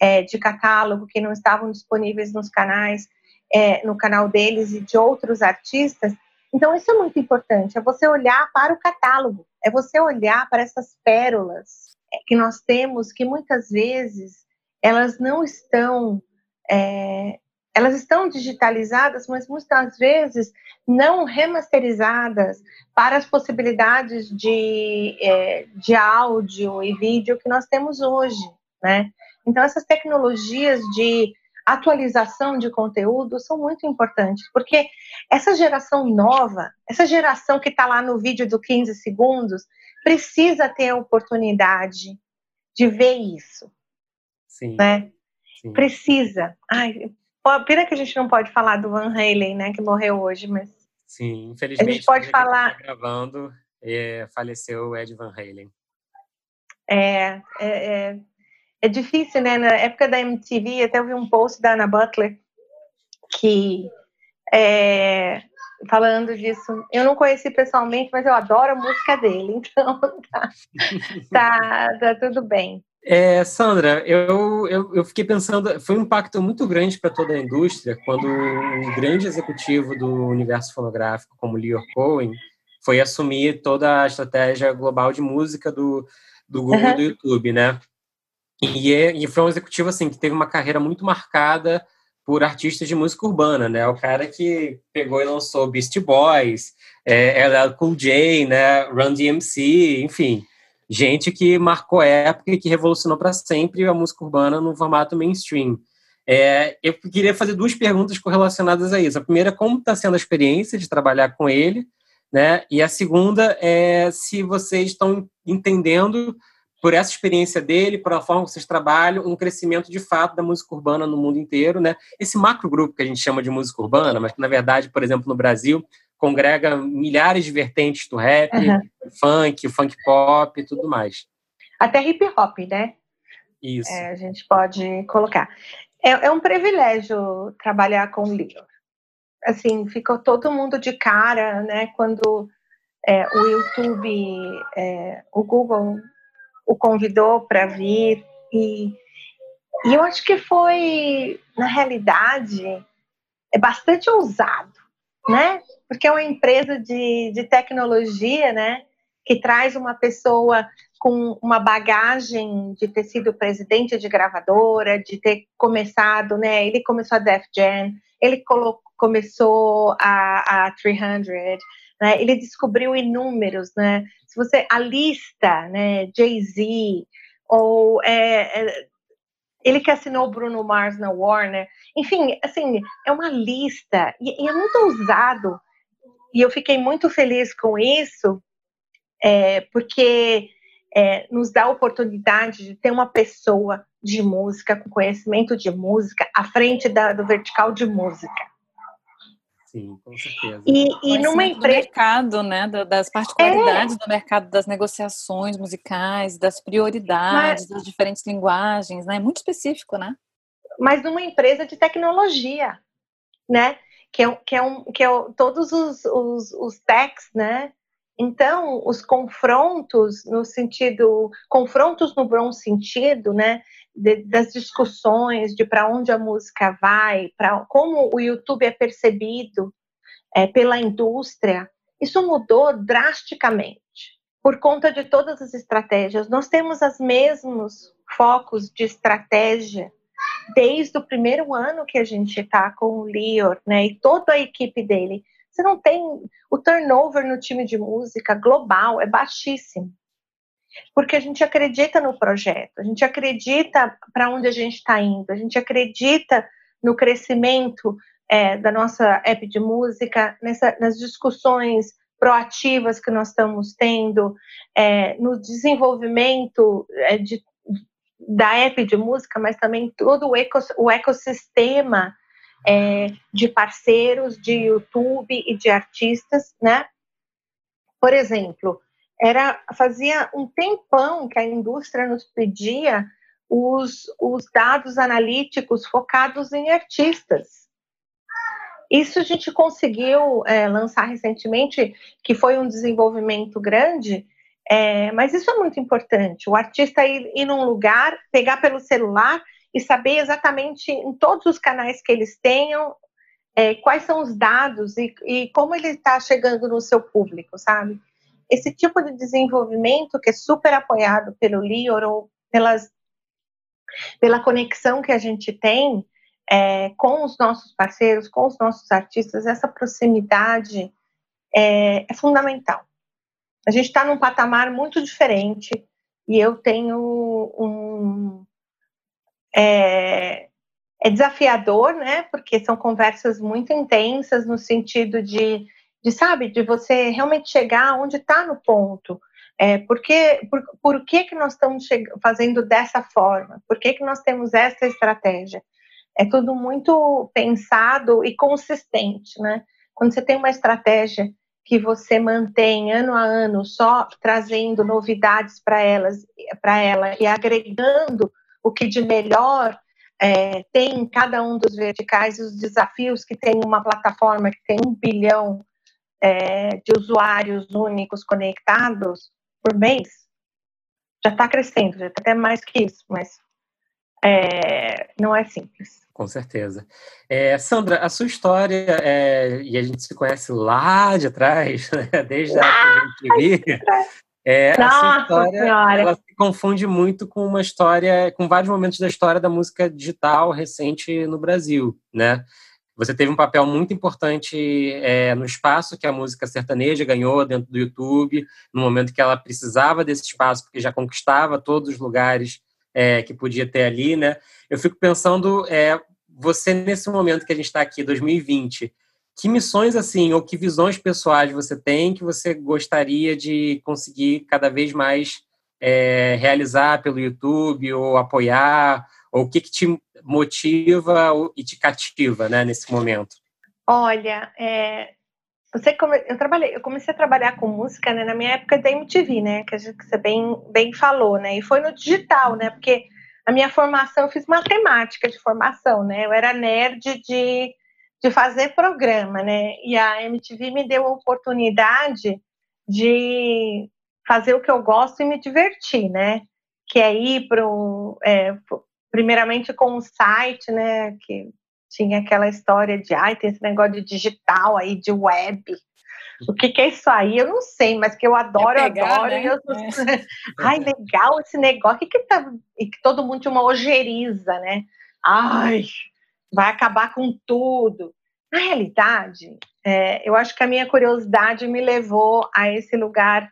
Speaker 4: é, de catálogo que não estavam disponíveis nos canais, é, no canal deles e de outros artistas. Então, isso é muito importante, é você olhar para o catálogo, é você olhar para essas pérolas é, que nós temos, que muitas vezes elas não estão é, elas estão digitalizadas, mas muitas vezes não remasterizadas para as possibilidades de, é, de áudio e vídeo que nós temos hoje, né? Então, essas tecnologias de atualização de conteúdo são muito importantes, porque essa geração nova, essa geração que está lá no vídeo do 15 segundos, precisa ter a oportunidade de ver isso. Sim. Né? Sim. Precisa. Ai, Pena que a gente não pode falar do Van Halen, né, que morreu hoje, mas.
Speaker 1: Sim, infelizmente.
Speaker 4: A gente pode falar.
Speaker 1: Tá gravando, é, faleceu o Ed Van Halen.
Speaker 4: É, é, é, é, difícil, né? Na época da MTV, até eu vi um post da Anna Butler que é, falando disso. Eu não conheci pessoalmente, mas eu adoro a música dele, então tá, tá, tá tudo bem.
Speaker 1: É, Sandra, eu, eu, eu, fiquei pensando, foi um impacto muito grande para toda a indústria quando um grande executivo do universo fonográfico, como Leor Cohen, foi assumir toda a estratégia global de música do, do Google uhum. do YouTube, né? E, é, e foi um executivo assim que teve uma carreira muito marcada por artistas de música urbana, né? O cara que pegou e lançou Beast Boys, é, LL Cool J, né? Run DMC, enfim, gente que marcou época e que revolucionou para sempre a música urbana no formato mainstream. É, eu queria fazer duas perguntas correlacionadas a isso. A primeira, como está sendo a experiência de trabalhar com ele, né? E a segunda é se vocês estão entendendo por essa experiência dele, por forma que vocês trabalham, um crescimento de fato da música urbana no mundo inteiro, né? Esse macro grupo que a gente chama de música urbana, mas que na verdade, por exemplo, no Brasil, congrega milhares de vertentes do rap, uhum. funk, funk pop e tudo mais.
Speaker 4: Até hip hop, né?
Speaker 1: Isso.
Speaker 4: É, a gente pode colocar. É, é um privilégio trabalhar com o Leo. Assim, ficou todo mundo de cara, né? Quando é, o YouTube, é, o Google o convidou para vir e, e eu acho que foi, na realidade, é bastante ousado, né? Porque é uma empresa de, de tecnologia, né? Que traz uma pessoa com uma bagagem de ter sido presidente de gravadora, de ter começado, né? Ele começou a Def Jam, ele começou a, a 300, né? Ele descobriu inúmeros, né? Se você a lista, né? Jay Z ou é, é, ele que assinou o Bruno Mars na Warner, enfim, assim é uma lista e, e é muito ousado e eu fiquei muito feliz com isso, é, porque é, nos dá a oportunidade de ter uma pessoa de música, com conhecimento de música, à frente da, do vertical de música.
Speaker 1: Sim, com certeza.
Speaker 3: E, e numa empresa. mercado, né? Das particularidades é. do mercado, das negociações musicais, das prioridades, Mas... das diferentes linguagens, né? É muito específico, né?
Speaker 4: Mas numa empresa de tecnologia, né? Que é, que é, um, que é todos os, os, os techs, né? Então, os confrontos no sentido, confrontos no bom sentido, né, de, das discussões de para onde a música vai, para como o YouTube é percebido é, pela indústria, isso mudou drasticamente por conta de todas as estratégias. Nós temos os mesmos focos de estratégia desde o primeiro ano que a gente está com o Lior, né, e toda a equipe dele você não tem o turnover no time de música global é baixíssimo. Porque a gente acredita no projeto, a gente acredita para onde a gente está indo, a gente acredita no crescimento é, da nossa app de música, nessa, nas discussões proativas que nós estamos tendo, é, no desenvolvimento é, de, da app de música, mas também todo o, ecos, o ecossistema é, de parceiros de YouTube e de artistas, né? Por exemplo, era fazia um tempão que a indústria nos pedia os, os dados analíticos focados em artistas. Isso a gente conseguiu é, lançar recentemente, que foi um desenvolvimento grande, é, mas isso é muito importante. O artista ir, ir num lugar, pegar pelo celular e saber exatamente em todos os canais que eles tenham é, quais são os dados e, e como ele está chegando no seu público, sabe? Esse tipo de desenvolvimento que é super apoiado pelo Lior ou pelas, pela conexão que a gente tem é, com os nossos parceiros, com os nossos artistas, essa proximidade é, é fundamental. A gente está num patamar muito diferente e eu tenho um, é, é desafiador, né? Porque são conversas muito intensas no sentido de, de sabe, de você realmente chegar onde está no ponto. É, por, que, por, por que, que nós estamos fazendo dessa forma? Por que, que nós temos essa estratégia? É tudo muito pensado e consistente, né? Quando você tem uma estratégia que você mantém ano a ano só trazendo novidades para elas, para ela e agregando o que de melhor é, tem em cada um dos verticais, os desafios que tem uma plataforma que tem um bilhão é, de usuários únicos conectados por mês. já está crescendo, já está até mais que isso, mas é, não é simples.
Speaker 1: Com certeza. É, Sandra, a sua história, é, e a gente se conhece lá de trás, né? desde a época que a gente viu, é, Nossa a sua história senhora. ela se confunde muito com uma história, com vários momentos da história da música digital recente no Brasil, né? Você teve um papel muito importante é, no espaço que a música sertaneja ganhou dentro do YouTube, no momento que ela precisava desse espaço, porque já conquistava todos os lugares é, que podia ter ali, né? Eu fico pensando, é, você nesse momento que a gente está aqui, 2020, que missões assim ou que visões pessoais você tem que você gostaria de conseguir cada vez mais é, realizar pelo YouTube ou apoiar ou o que, que te motiva e te cativa né, nesse momento?
Speaker 4: Olha, é, você come, eu trabalhei, eu comecei a trabalhar com música né, na minha época da MTV, né, que, gente, que você bem, bem falou, né, e foi no digital, né, porque a minha formação eu fiz matemática de formação, né, eu era nerd de, de fazer programa, né, e a MTV me deu a oportunidade de fazer o que eu gosto e me divertir, né, que é ir para é, primeiramente com o site, né, que tinha aquela história de, ai, tem esse negócio de digital aí, de web. O que, que é isso aí? Eu não sei, mas que eu adoro, é pegar, eu adoro. Né? Eu... É. ai, legal esse negócio. Que que tá... E que todo mundo tinha uma ojeriza, né? Ai, vai acabar com tudo. Na realidade, é, eu acho que a minha curiosidade me levou a esse lugar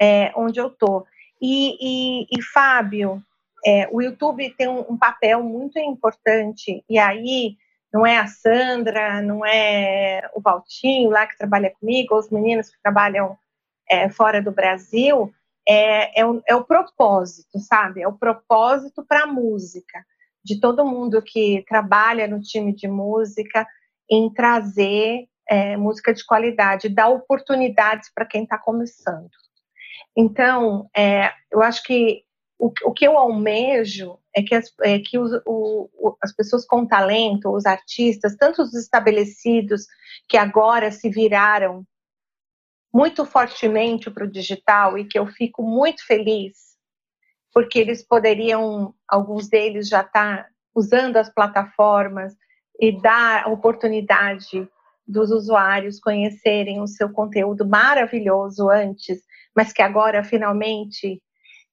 Speaker 4: é, onde eu tô. E, e, e Fábio, é, o YouTube tem um, um, papel muito importante, e aí não é a Sandra, não é o Valtinho lá que trabalha comigo, os meninos que trabalham é, fora do Brasil, é, é, o, é o propósito, sabe? É o propósito para a música, de todo mundo que trabalha no time de música, em trazer é, música de qualidade, dar oportunidades para quem está começando. Então, é, eu acho que o, o que eu almejo é que, as, é que os, o, as pessoas com talento, os artistas, tanto os estabelecidos que agora se viraram muito fortemente para o digital e que eu fico muito feliz, porque eles poderiam, alguns deles já tá usando as plataformas e dar a oportunidade dos usuários conhecerem o seu conteúdo maravilhoso antes, mas que agora finalmente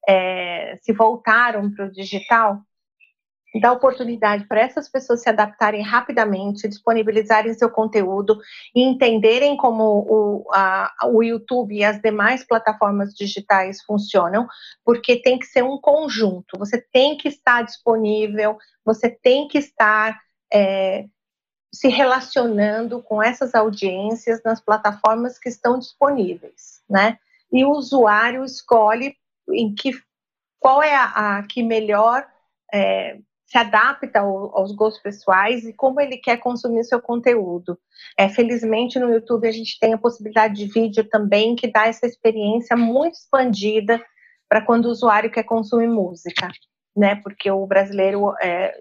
Speaker 4: é, se voltaram para o digital, dá oportunidade para essas pessoas se adaptarem rapidamente, disponibilizarem seu conteúdo e entenderem como o, a, o YouTube e as demais plataformas digitais funcionam, porque tem que ser um conjunto. Você tem que estar disponível, você tem que estar é, se relacionando com essas audiências nas plataformas que estão disponíveis, né? E o usuário escolhe em que qual é a, a que melhor é, se adapta ao, aos gostos pessoais e como ele quer consumir seu conteúdo. É, felizmente no YouTube a gente tem a possibilidade de vídeo também que dá essa experiência muito expandida para quando o usuário quer consumir música, né? Porque o brasileiro, é,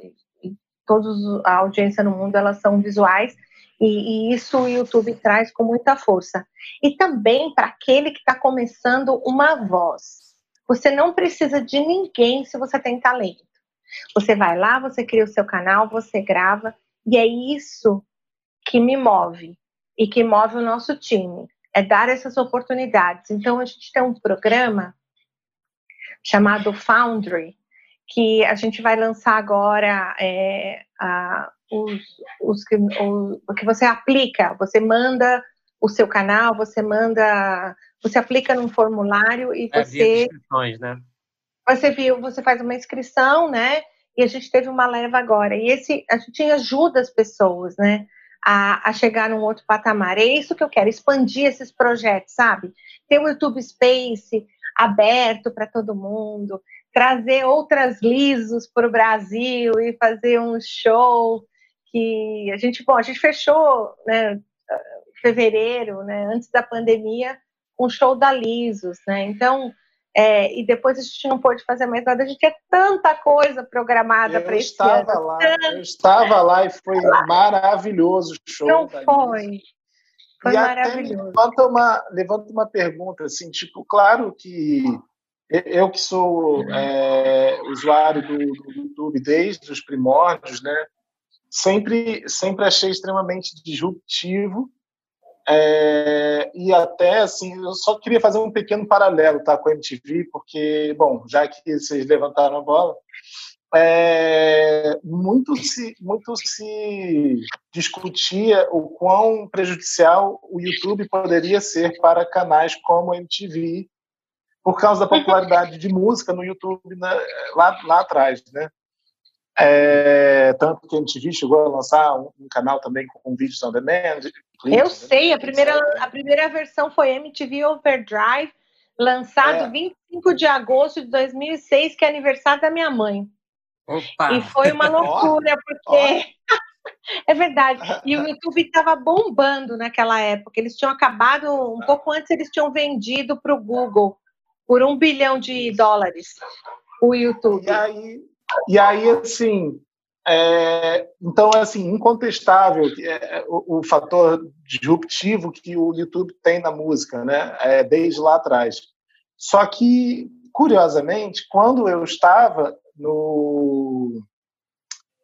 Speaker 4: todos a audiência no mundo elas são visuais e, e isso o YouTube traz com muita força. E também para aquele que está começando uma voz. Você não precisa de ninguém se você tem talento. Você vai lá, você cria o seu canal, você grava, e é isso que me move e que move o nosso time. É dar essas oportunidades. Então, a gente tem um programa chamado Foundry, que a gente vai lançar agora é, a, os, os que, o, o que você aplica. Você manda o seu canal, você manda você aplica num formulário e é, você.
Speaker 1: Inscrições, né?
Speaker 4: Você viu, você faz uma inscrição, né? E a gente teve uma leva agora. E esse, a gente ajuda as pessoas, né? A, a, chegar num outro patamar. É isso que eu quero, expandir esses projetos, sabe? Ter o YouTube Space aberto para todo mundo, trazer outras lisos para o Brasil e fazer um show que a gente, bom, a gente fechou, né, fevereiro, né, antes da pandemia, um show da Lisos, né? Então, é, e depois a gente não pôde fazer mais nada, a gente tinha tanta coisa programada para esse
Speaker 2: estava ano. Lá, eu estava lá e foi lá. maravilhoso o show.
Speaker 4: Não foi. Foi e maravilhoso.
Speaker 2: Levanta uma, levanta uma pergunta, assim, tipo, claro que eu que sou é, usuário do, do, YouTube desde os primórdios, né, sempre, sempre achei extremamente disruptivo é, e até assim, eu só queria fazer um pequeno paralelo tá, com a MTV, porque, bom, já que vocês levantaram a bola, é, muito, se, muito se discutia o quão prejudicial o YouTube poderia ser para canais como a MTV, por causa da popularidade de música no YouTube né, lá, lá atrás, né? É, tanto que a MTV chegou a lançar um, um canal também com vídeos on demand.
Speaker 4: Eu sei, a primeira, a primeira versão foi MTV Overdrive, lançado é. 25 de agosto de 2006, que é aniversário da minha mãe. Opa. E foi uma loucura, porque. é verdade. E o YouTube estava bombando naquela época. Eles tinham acabado, um pouco antes, eles tinham vendido para o Google por um bilhão de dólares o YouTube.
Speaker 2: E aí, e aí assim. É, então, é assim, incontestável é, é, o, o, fator disruptivo que o YouTube tem na música, né? É, desde lá atrás. Só que, curiosamente, quando eu estava no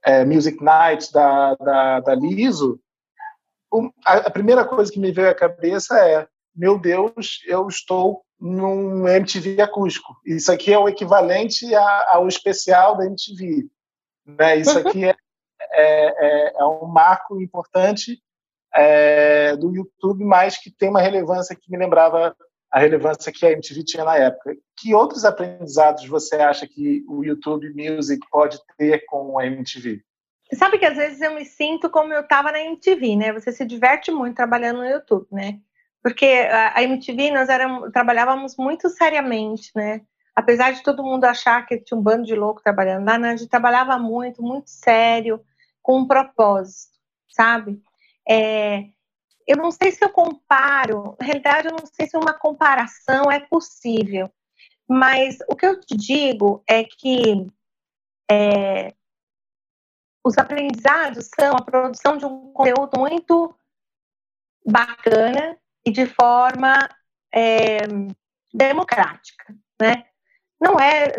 Speaker 2: é, Music Night da, da, da Liso, a, a primeira coisa que me veio à cabeça é: meu Deus, eu estou num MTV acústico. Isso aqui é o equivalente a, ao especial da MTV. Né? Isso aqui é, é, é, é um marco importante é, do YouTube, mas que tem uma relevância que me lembrava a relevância que a MTV tinha na época. Que outros aprendizados você acha que o YouTube Music pode ter com a MTV?
Speaker 4: Sabe que às vezes eu me sinto como eu estava na MTV, né? Você se diverte muito trabalhando no YouTube, né? Porque a MTV nós éramos, trabalhávamos muito seriamente, né? Apesar de todo mundo achar que tinha um bando de louco trabalhando lá, né? a gente trabalhava muito, muito sério, com um propósito, sabe? É, eu não sei se eu comparo, na realidade, eu não sei se uma comparação é possível, mas o que eu te digo é que é, os aprendizados são a produção de um conteúdo muito bacana e de forma é, democrática, né? Não é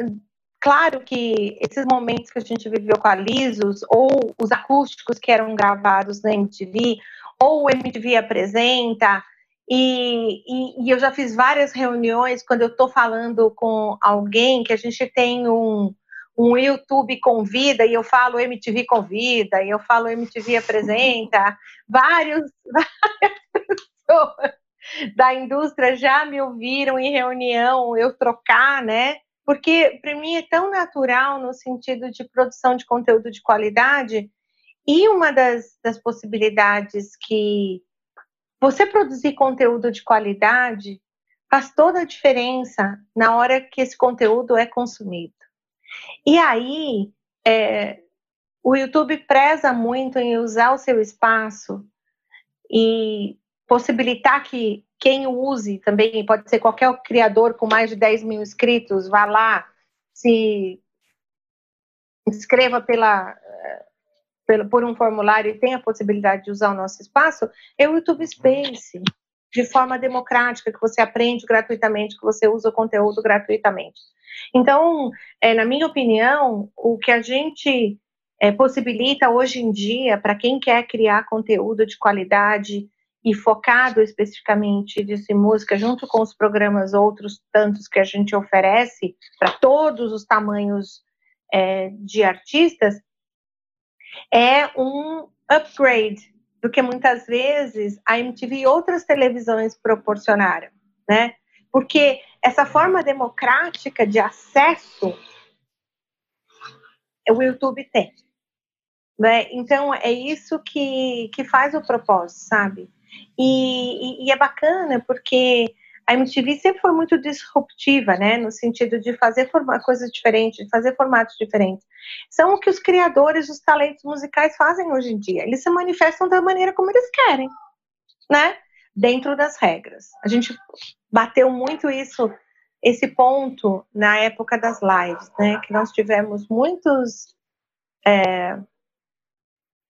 Speaker 4: claro que esses momentos que a gente viveu com a Lisos ou os acústicos que eram gravados na MTV ou o MTV apresenta, e, e, e, eu já fiz várias reuniões quando eu estou falando com alguém que a gente tem um, um YouTube convida e eu falo MTV convida e eu falo MTV apresenta, vários, várias pessoas da indústria já me ouviram em reunião eu trocar, né? Porque para mim é tão natural no sentido de produção de conteúdo de qualidade e uma das, das possibilidades que você produzir conteúdo de qualidade faz toda a diferença na hora que esse conteúdo é consumido. E aí, é, o YouTube preza muito em usar o seu espaço e possibilitar que quem use também, pode ser qualquer criador com mais de 10 mil inscritos, vá lá, se inscreva pela por um formulário e tem a possibilidade de usar o nosso espaço, é o YouTube Space, de forma democrática, que você aprende gratuitamente, que você usa o conteúdo gratuitamente. Então, é, na minha opinião, o que a gente é, possibilita hoje em dia para quem quer criar conteúdo de qualidade e focado especificamente de música, junto com os programas outros tantos que a gente oferece para todos os tamanhos é, de artistas, é um upgrade do que muitas vezes a MTV e outras televisões proporcionaram, né? Porque essa forma democrática de acesso o YouTube tem. Né? Então, é isso que, que faz o propósito, sabe? E, e, e é bacana porque a MTV sempre foi muito disruptiva, né, no sentido de fazer coisas diferentes, de fazer formatos diferentes. São o que os criadores dos talentos musicais fazem hoje em dia. Eles se manifestam da maneira como eles querem, né, dentro das regras. A gente bateu muito isso, esse ponto na época das lives, né, que nós tivemos muitos é,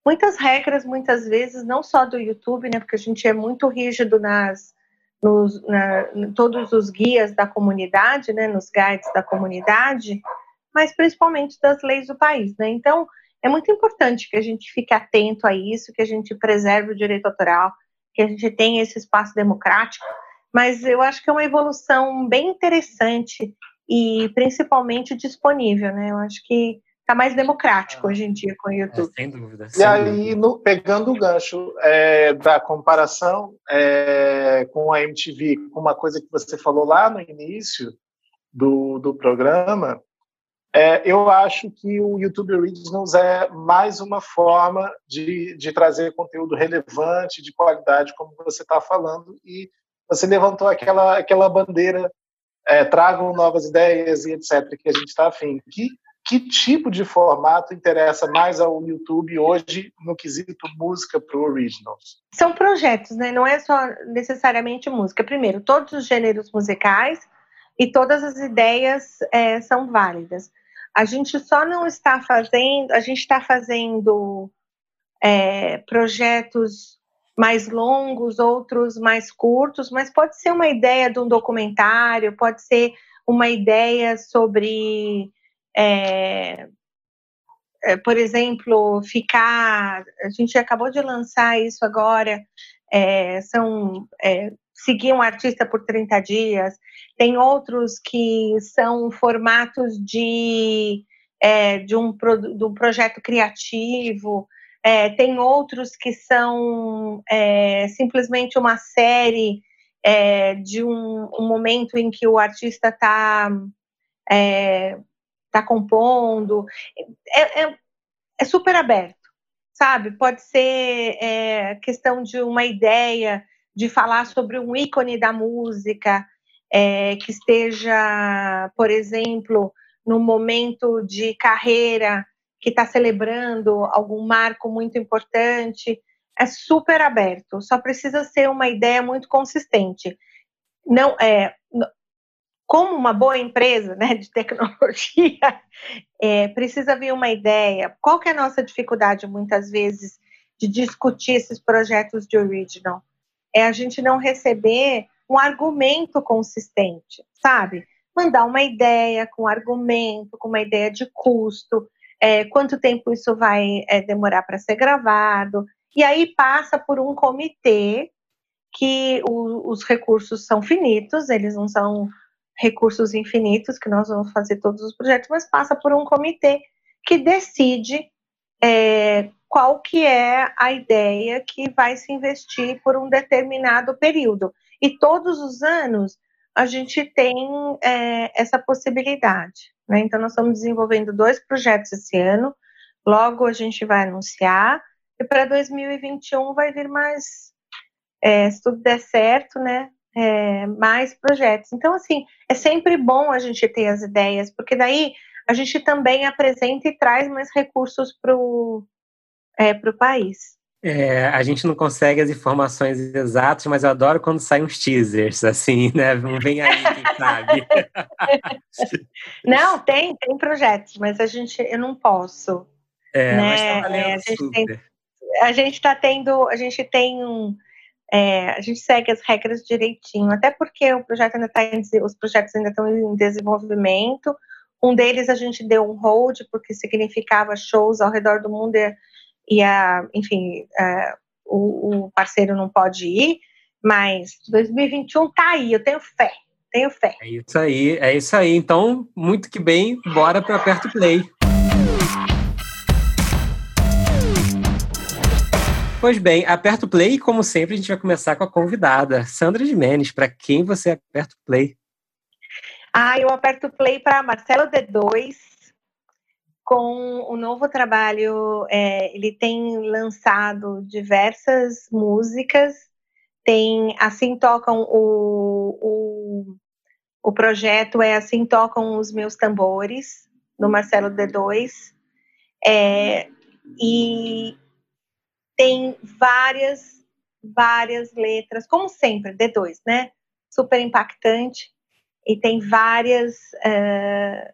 Speaker 4: muitas regras, muitas vezes, não só do YouTube, né, porque a gente é muito rígido nas nos, na, todos os guias da comunidade, né, nos guides da comunidade, mas principalmente das leis do país, né? Então, é muito importante que a gente fique atento a isso, que a gente preserve o direito autoral, que a gente tenha esse espaço democrático, mas eu acho que é uma evolução bem interessante e principalmente disponível, né? Eu acho que está mais democrático hoje em dia com o YouTube.
Speaker 1: É, sem dúvida.
Speaker 2: Sem e aí, no, pegando o gancho é, da comparação é, com a MTV, com uma coisa que você falou lá no início do, do programa, é, eu acho que o YouTube Originals é mais uma forma de, de trazer conteúdo relevante, de qualidade, como você está falando, e você levantou aquela, aquela bandeira, é, tragam novas ideias e etc., que a gente está afim. Que, que tipo de formato interessa mais ao YouTube hoje no quesito música para Originals?
Speaker 4: São projetos, né? não é só necessariamente música. Primeiro, todos os gêneros musicais e todas as ideias é, são válidas. A gente só não está fazendo, a gente está fazendo é, projetos mais longos, outros mais curtos, mas pode ser uma ideia de um documentário, pode ser uma ideia sobre, é, é, por exemplo, ficar. A gente acabou de lançar isso agora, é, são é, seguir um artista por 30 dias, tem outros que são formatos de, é, de, um, de um projeto criativo, é, tem outros que são é, simplesmente uma série é, de um, um, momento em que o artista está é, tá compondo. É, é, é, super aberto, sabe? Pode ser questão de uma ideia de falar sobre um ícone da música é, que esteja, por exemplo, no momento de carreira que está celebrando algum marco muito importante, é super aberto. Só precisa ser uma ideia muito consistente. Não é como uma boa empresa né, de tecnologia, é, precisa vir uma ideia. Qual que é a nossa dificuldade, muitas vezes, de discutir esses projetos de original? é a gente não receber um argumento consistente, sabe? Mandar uma ideia com argumento, com uma ideia de custo, é, quanto tempo isso vai é, demorar para ser gravado, e aí passa por um comitê que o, os recursos são finitos, eles não são recursos infinitos que nós vamos fazer todos os projetos, mas passa por um comitê que decide é, qual que é a ideia que vai se investir por um determinado período. E todos os anos a gente tem é, essa possibilidade. Né? Então, nós estamos desenvolvendo dois projetos esse ano, logo a gente vai anunciar, e para 2021 vai vir mais, é, se tudo der certo, né? É, mais projetos. Então, assim, é sempre bom a gente ter as ideias, porque daí a gente também apresenta e traz mais recursos para o é, país.
Speaker 1: É, a gente não consegue as informações exatas, mas eu adoro quando saem uns teasers, assim, né? Vem aí, quem sabe.
Speaker 4: não, tem, tem projetos, mas a gente, eu não posso.
Speaker 1: É, né? mas tá é, a gente tem,
Speaker 4: a gente está tendo, a gente tem um, é, a gente segue as regras direitinho, até porque o projeto ainda está os projetos ainda estão em desenvolvimento, um deles a gente deu um hold, porque significava shows ao redor do mundo e, e a, enfim, a, o, o, parceiro não pode ir, mas 2021 tá aí, eu tenho fé, tenho fé.
Speaker 1: É isso aí, é isso aí. Então, muito que bem, bora para Aperto Play. Pois bem, aperta o play e, como sempre, a gente vai começar com a convidada, Sandra Jimenez. Para quem você aperta o play?
Speaker 4: Ah, eu aperto play para Marcelo D2 com o novo trabalho. É, ele tem lançado diversas músicas. Tem assim tocam o, o, o projeto é assim tocam os meus tambores do Marcelo D2 é, e tem várias várias letras, como sempre D2, né? Super impactante e tem várias, uh,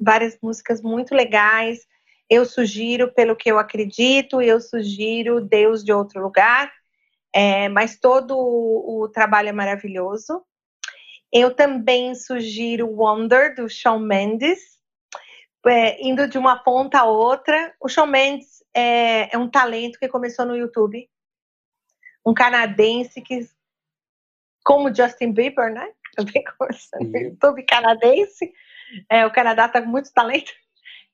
Speaker 4: várias músicas muito legais. Eu sugiro pelo que eu acredito, eu sugiro Deus de Outro Lugar. É, mas todo o, o trabalho é maravilhoso. Eu também sugiro Wonder, do Shawn Mendes, é, indo de uma ponta a outra. O Shawn Mendes é, é, um talento que começou no YouTube, um canadense que, como Justin Bieber, né? Também começou no YouTube canadense. É, o Canadá está com muito talento.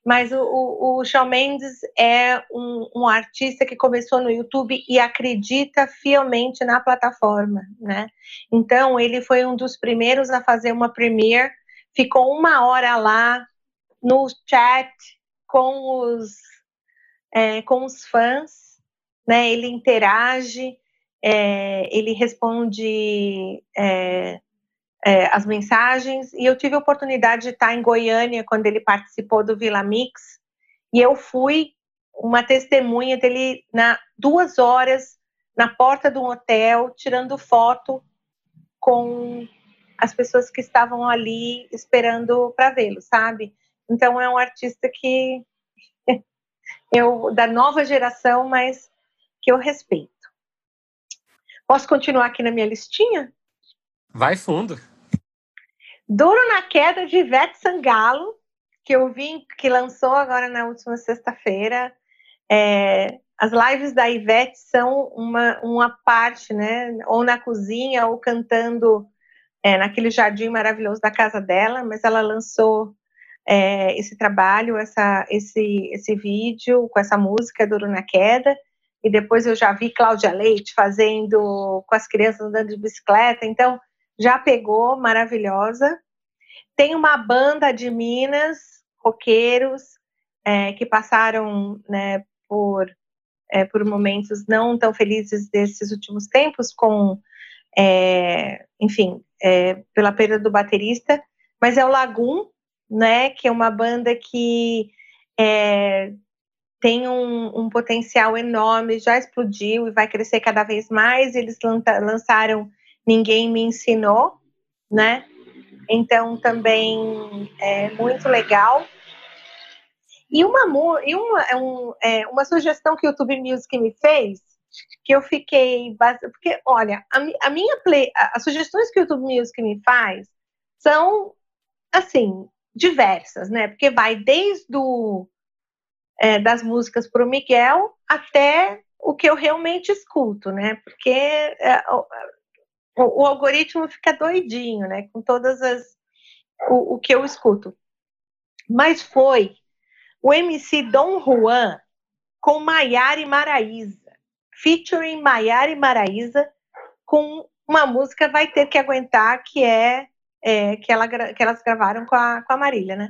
Speaker 4: Mas o, o, o Shawn Mendes é um, um, artista que começou no YouTube e acredita fielmente na plataforma, né? Então, ele foi um dos primeiros a fazer uma premiere, ficou uma hora lá no chat com os, é, com os fãs, né? Ele interage, é, ele responde é, é, as mensagens, e eu tive a oportunidade de estar em Goiânia quando ele participou do Vila Mix, e eu fui uma testemunha dele na duas horas na porta do hotel, tirando foto com as pessoas que estavam ali esperando para vê-lo, sabe? Então é um artista que eu da nova geração, mas que eu respeito. Posso continuar aqui na minha listinha?
Speaker 1: Vai fundo.
Speaker 4: Duro na Queda de Ivete Sangalo, que eu vi que lançou agora na última sexta-feira. É, as lives da Ivete são uma, uma parte, né? Ou na cozinha, ou cantando é, naquele jardim maravilhoso da casa dela, mas ela lançou é, esse trabalho, essa, esse, esse vídeo com essa música Duro na Queda. E depois eu já vi Cláudia Leite fazendo com as crianças andando de bicicleta. Então, já pegou, maravilhosa. Tem uma banda de Minas, roqueiros, é, que passaram né, por, é, por momentos não tão felizes desses últimos tempos, com, é, enfim, é, pela perda do baterista, mas é o Lagum, né, que é uma banda que é, tem um, um, potencial enorme, já explodiu e vai crescer cada vez mais. Eles lançaram ninguém me ensinou, né? Então também é muito legal. E uma, e uma, é um, é, uma sugestão que o YouTube Music me fez, que eu fiquei. Porque, olha, a, a minha play. As sugestões que o YouTube Music me faz são, assim, diversas, né? Porque vai desde o, é, das músicas para o Miguel até o que eu realmente escuto, né? Porque é, o, o, algoritmo fica doidinho, né? Com todas as o, o que eu escuto. Mas foi o MC Dom Juan com Maiara e Maraíza, featuring Maiara e Maraíza com uma música Vai Ter Que Aguentar, que é, é que, ela, que elas gravaram com a, com a Marília, né?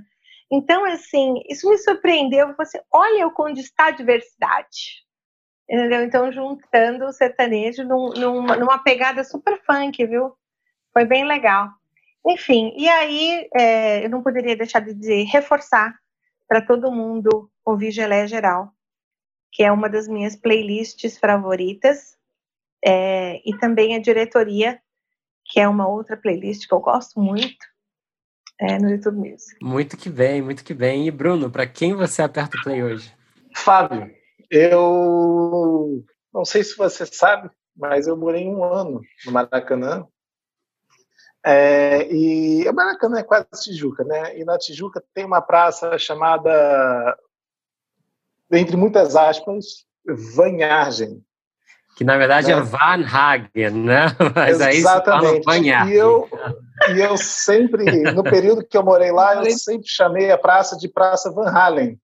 Speaker 4: Então, assim, isso me surpreendeu. Você, olha o quando está a diversidade. Entendeu? Então, juntando o sertanejo num, numa, numa pegada super funk, viu? Foi bem legal. Enfim, e aí é, eu não poderia deixar de dizer, reforçar para todo mundo ouvir Geleia Geral, que é uma das minhas playlists favoritas, é, e também a Diretoria, que é uma outra playlist que eu gosto muito, é, no YouTube Music.
Speaker 1: Muito que bem, muito que bem. E Bruno, para quem você aperta o play hoje?
Speaker 2: Fábio, eu não sei se você sabe, mas eu morei um ano no Maracanã. É, e o Maracanã é quase Tijuca, né? E na Tijuca tem uma praça chamada, entre muitas aspas, Vanhargen.
Speaker 1: Que na verdade é né? é Van Hagen, né?
Speaker 2: Mas Exatamente. aí se e eu, e eu sempre, no período que eu morei lá, eu sempre chamei a praça de Praça Van Halen.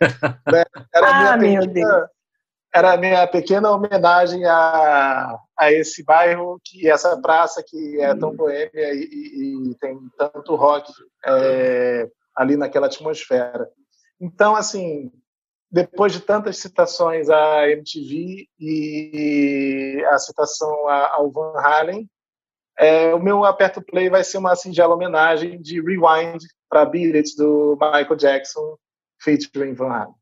Speaker 4: Né? Era ah, minha meu pequena, Deus.
Speaker 2: Era a minha pequena homenagem a, a esse bairro, que essa praça que é tão boêmia e, e, e tem tanto rock é, ali naquela atmosfera. Então, assim, depois de tantas citações à MTV e a citação ao Van Halen, é, o meu aperto play vai ser uma singela homenagem de Rewind para Beat It do Michael Jackson featuring Van Halen.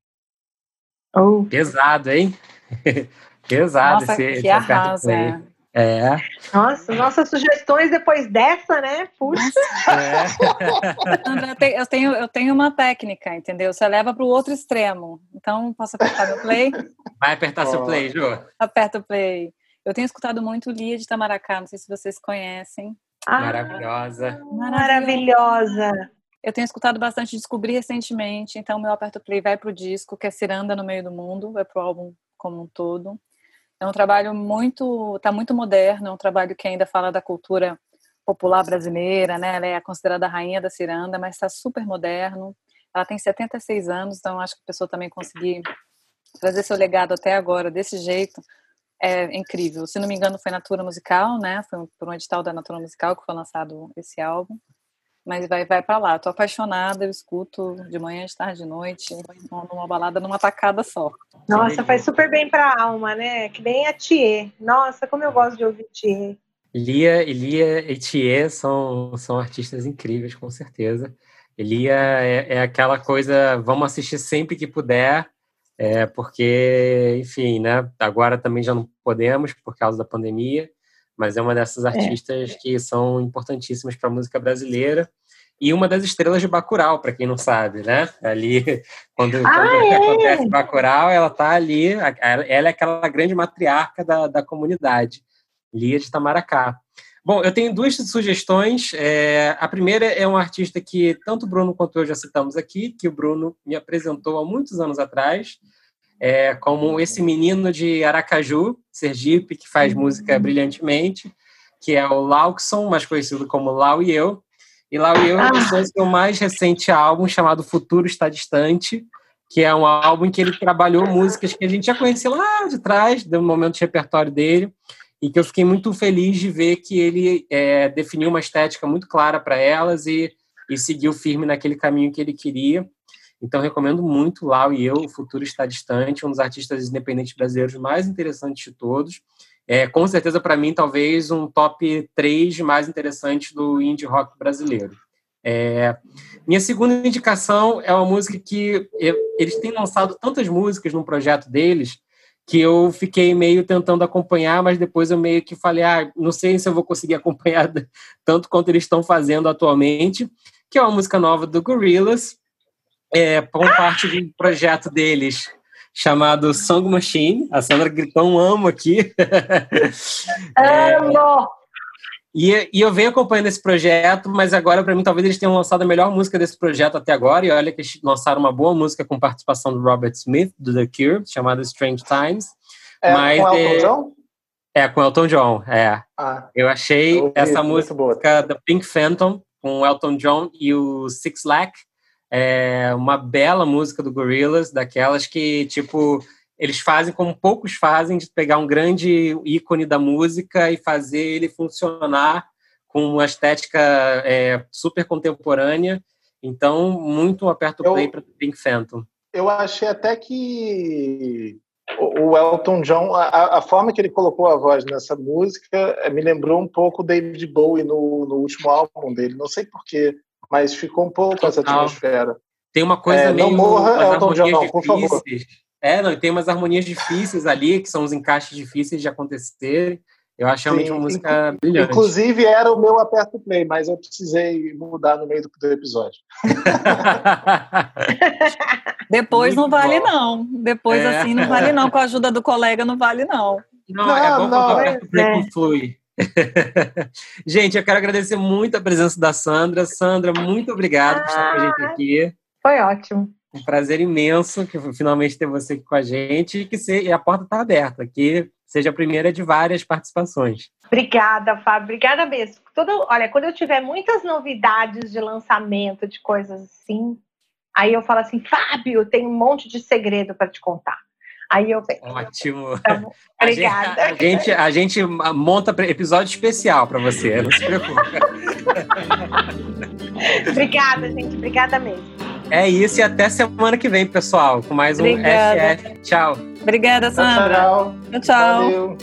Speaker 1: Oh. Pesado, hein? Pesado
Speaker 3: Nossa,
Speaker 1: esse,
Speaker 3: que arraso, é.
Speaker 1: É.
Speaker 4: Nossa, nossas sugestões depois dessa, né? Puxa.
Speaker 3: É. eu, tenho, eu tenho uma técnica, entendeu? Você leva para o outro extremo. Então, posso apertar meu play?
Speaker 1: Vai apertar oh. seu play, Ju.
Speaker 3: Aperta o play. Eu tenho escutado muito Lia de Tamaracá, não sei se vocês conhecem.
Speaker 1: Ah, maravilhosa.
Speaker 4: Maravilhosa.
Speaker 3: Eu tenho escutado bastante, descobri recentemente, então meu Aperto Play vai pro disco, que é Ciranda no Meio do Mundo, vai pro álbum como um todo. É um trabalho muito, tá muito moderno, é um trabalho que ainda fala da cultura popular brasileira, né? Ela é considerada a rainha da ciranda, mas está super moderno. Ela tem 76 anos, então acho que a pessoa também conseguir trazer seu legado até agora desse jeito é incrível. Se não me engano, foi Natura Musical, né? Foi por um edital da Natura Musical que foi lançado esse álbum. Mas vai, vai para lá. Tô apaixonada, eu escuto de manhã, de tarde, de noite, numa balada, numa tacada só.
Speaker 4: Nossa, faz super bem para a alma, né? Que nem a Thier. Nossa, como eu gosto de ouvir Thier.
Speaker 1: Lia, Lia e Thier são, são artistas incríveis, com certeza. Lia é, é aquela coisa, vamos assistir sempre que puder, é, porque, enfim, né? Agora também já não podemos por causa da pandemia, mas é uma dessas é. artistas é. que são importantíssimas para a música brasileira e uma das estrelas de Bacurau, para quem não sabe, né? Ali, quando, ah, quando é? acontece Bacurau, ela está ali, ela é aquela grande matriarca da, da comunidade, Lia de Tamaracá. Bom, eu tenho duas sugestões. É, a primeira é um artista que tanto o Bruno quanto eu já citamos aqui, que o Bruno me apresentou há muitos anos atrás, é, como esse menino de Aracaju, Sergipe, que faz música brilhantemente, que é o Lauxon, mais conhecido como Lau e Eu. E Lau e Eu ah. lançou seu mais recente álbum chamado Futuro Está Distante, que é um álbum em que ele trabalhou músicas que a gente já conhecia lá de trás, do momento de repertório dele, e que eu fiquei muito feliz de ver que ele é, definiu uma estética muito clara para elas e, e seguiu firme naquele caminho que ele queria. Então, recomendo muito Lau e Eu, O Futuro Está Distante, um dos artistas independentes brasileiros mais interessantes de todos. É, com certeza, para mim, talvez um top 3 mais interessantes do indie rock brasileiro. É, minha segunda indicação é uma música que eu, eles têm lançado tantas músicas no projeto deles que eu fiquei meio tentando acompanhar, mas depois eu meio que falei, ah, não sei se eu vou conseguir acompanhar tanto quanto eles estão fazendo atualmente, que é uma música nova do Gorillaz, é, parte de um projeto deles chamado Song Machine. A Sandra gritou um amo aqui.
Speaker 4: Amo!
Speaker 1: É, e, e, eu venho acompanhando esse projeto, mas agora, para mim, talvez eles tenham lançado a melhor música desse projeto até agora. E olha que eles lançaram uma boa música com participação do Robert Smith, do The Cure, chamada Strange Times.
Speaker 2: É mas, com Elton é, John?
Speaker 1: É, com Elton John, é. Ah, eu achei eu essa música da Pink Phantom, com o Elton John e o Six Lack, é uma bela música do Gorillaz, daquelas que, tipo, eles fazem como poucos fazem, de pegar um grande ícone da música e fazer ele funcionar com uma estética é, super contemporânea. Então, muito aperto play para Pink Phantom.
Speaker 2: Eu achei até que o Elton John, a, a, forma que ele colocou a voz nessa música é, me lembrou um pouco David Bowie no, no último álbum dele. Não sei porquê, mas ficou um pouco essa atmosfera.
Speaker 1: Tem uma coisa é, meio...
Speaker 2: Não morra, Elton John, não, por favor.
Speaker 1: É, não, tem umas harmonias difíceis ali, que são os encaixes difíceis de acontecerem. Eu acho realmente Sim, uma música
Speaker 2: inc
Speaker 1: brilhante.
Speaker 2: Inclusive, era o meu aperto play, mas eu precisei mudar no meio do, do episódio.
Speaker 3: Depois Muito não vale, bom. não. Depois, é. assim, não vale, não. Com a ajuda do colega, não vale, não.
Speaker 1: Não, não é bom não, quando o aperto play é. flui. gente, eu quero agradecer muito a presença da Sandra. Sandra, muito obrigado ah, por estar com a gente aqui.
Speaker 4: Foi ótimo.
Speaker 1: Um prazer imenso que finalmente ter você aqui com a gente e que se, e a porta está aberta, que seja a primeira de várias participações.
Speaker 4: Obrigada, Fábio. Obrigada mesmo. Todo, olha, quando eu tiver muitas novidades de lançamento, de coisas assim, aí eu falo assim, Fábio, tem um monte de segredo para te contar. Aí eu venho.
Speaker 1: Ótimo.
Speaker 4: Então, obrigada.
Speaker 1: A gente, a gente, a gente monta episódio especial para você, não se preocupe.
Speaker 4: obrigada, gente. Obrigada mesmo.
Speaker 1: É isso e até semana que vem, pessoal, com mais um Obrigada. FF. Tchau.
Speaker 3: Obrigada, Sandra.
Speaker 2: Tchau.
Speaker 3: Tchau. tchau. Valeu.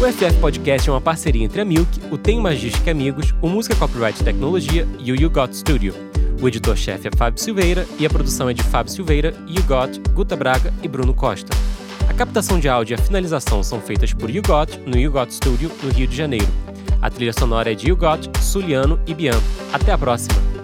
Speaker 1: O FF Podcast é uma parceria entre a Milk, o Tem Magística Amigos, o Música Copyright Tecnologia e o You Got Studio. O editor-chefe é Fábio Silveira e a produção é de Fábio Silveira, You Got, Guta Braga e Bruno Costa. A captação de áudio e a finalização são feitas por You Got no You Got Studio, no Rio de Janeiro. A trilha sonora é de You Got, Suliano e Bian. Até a próxima!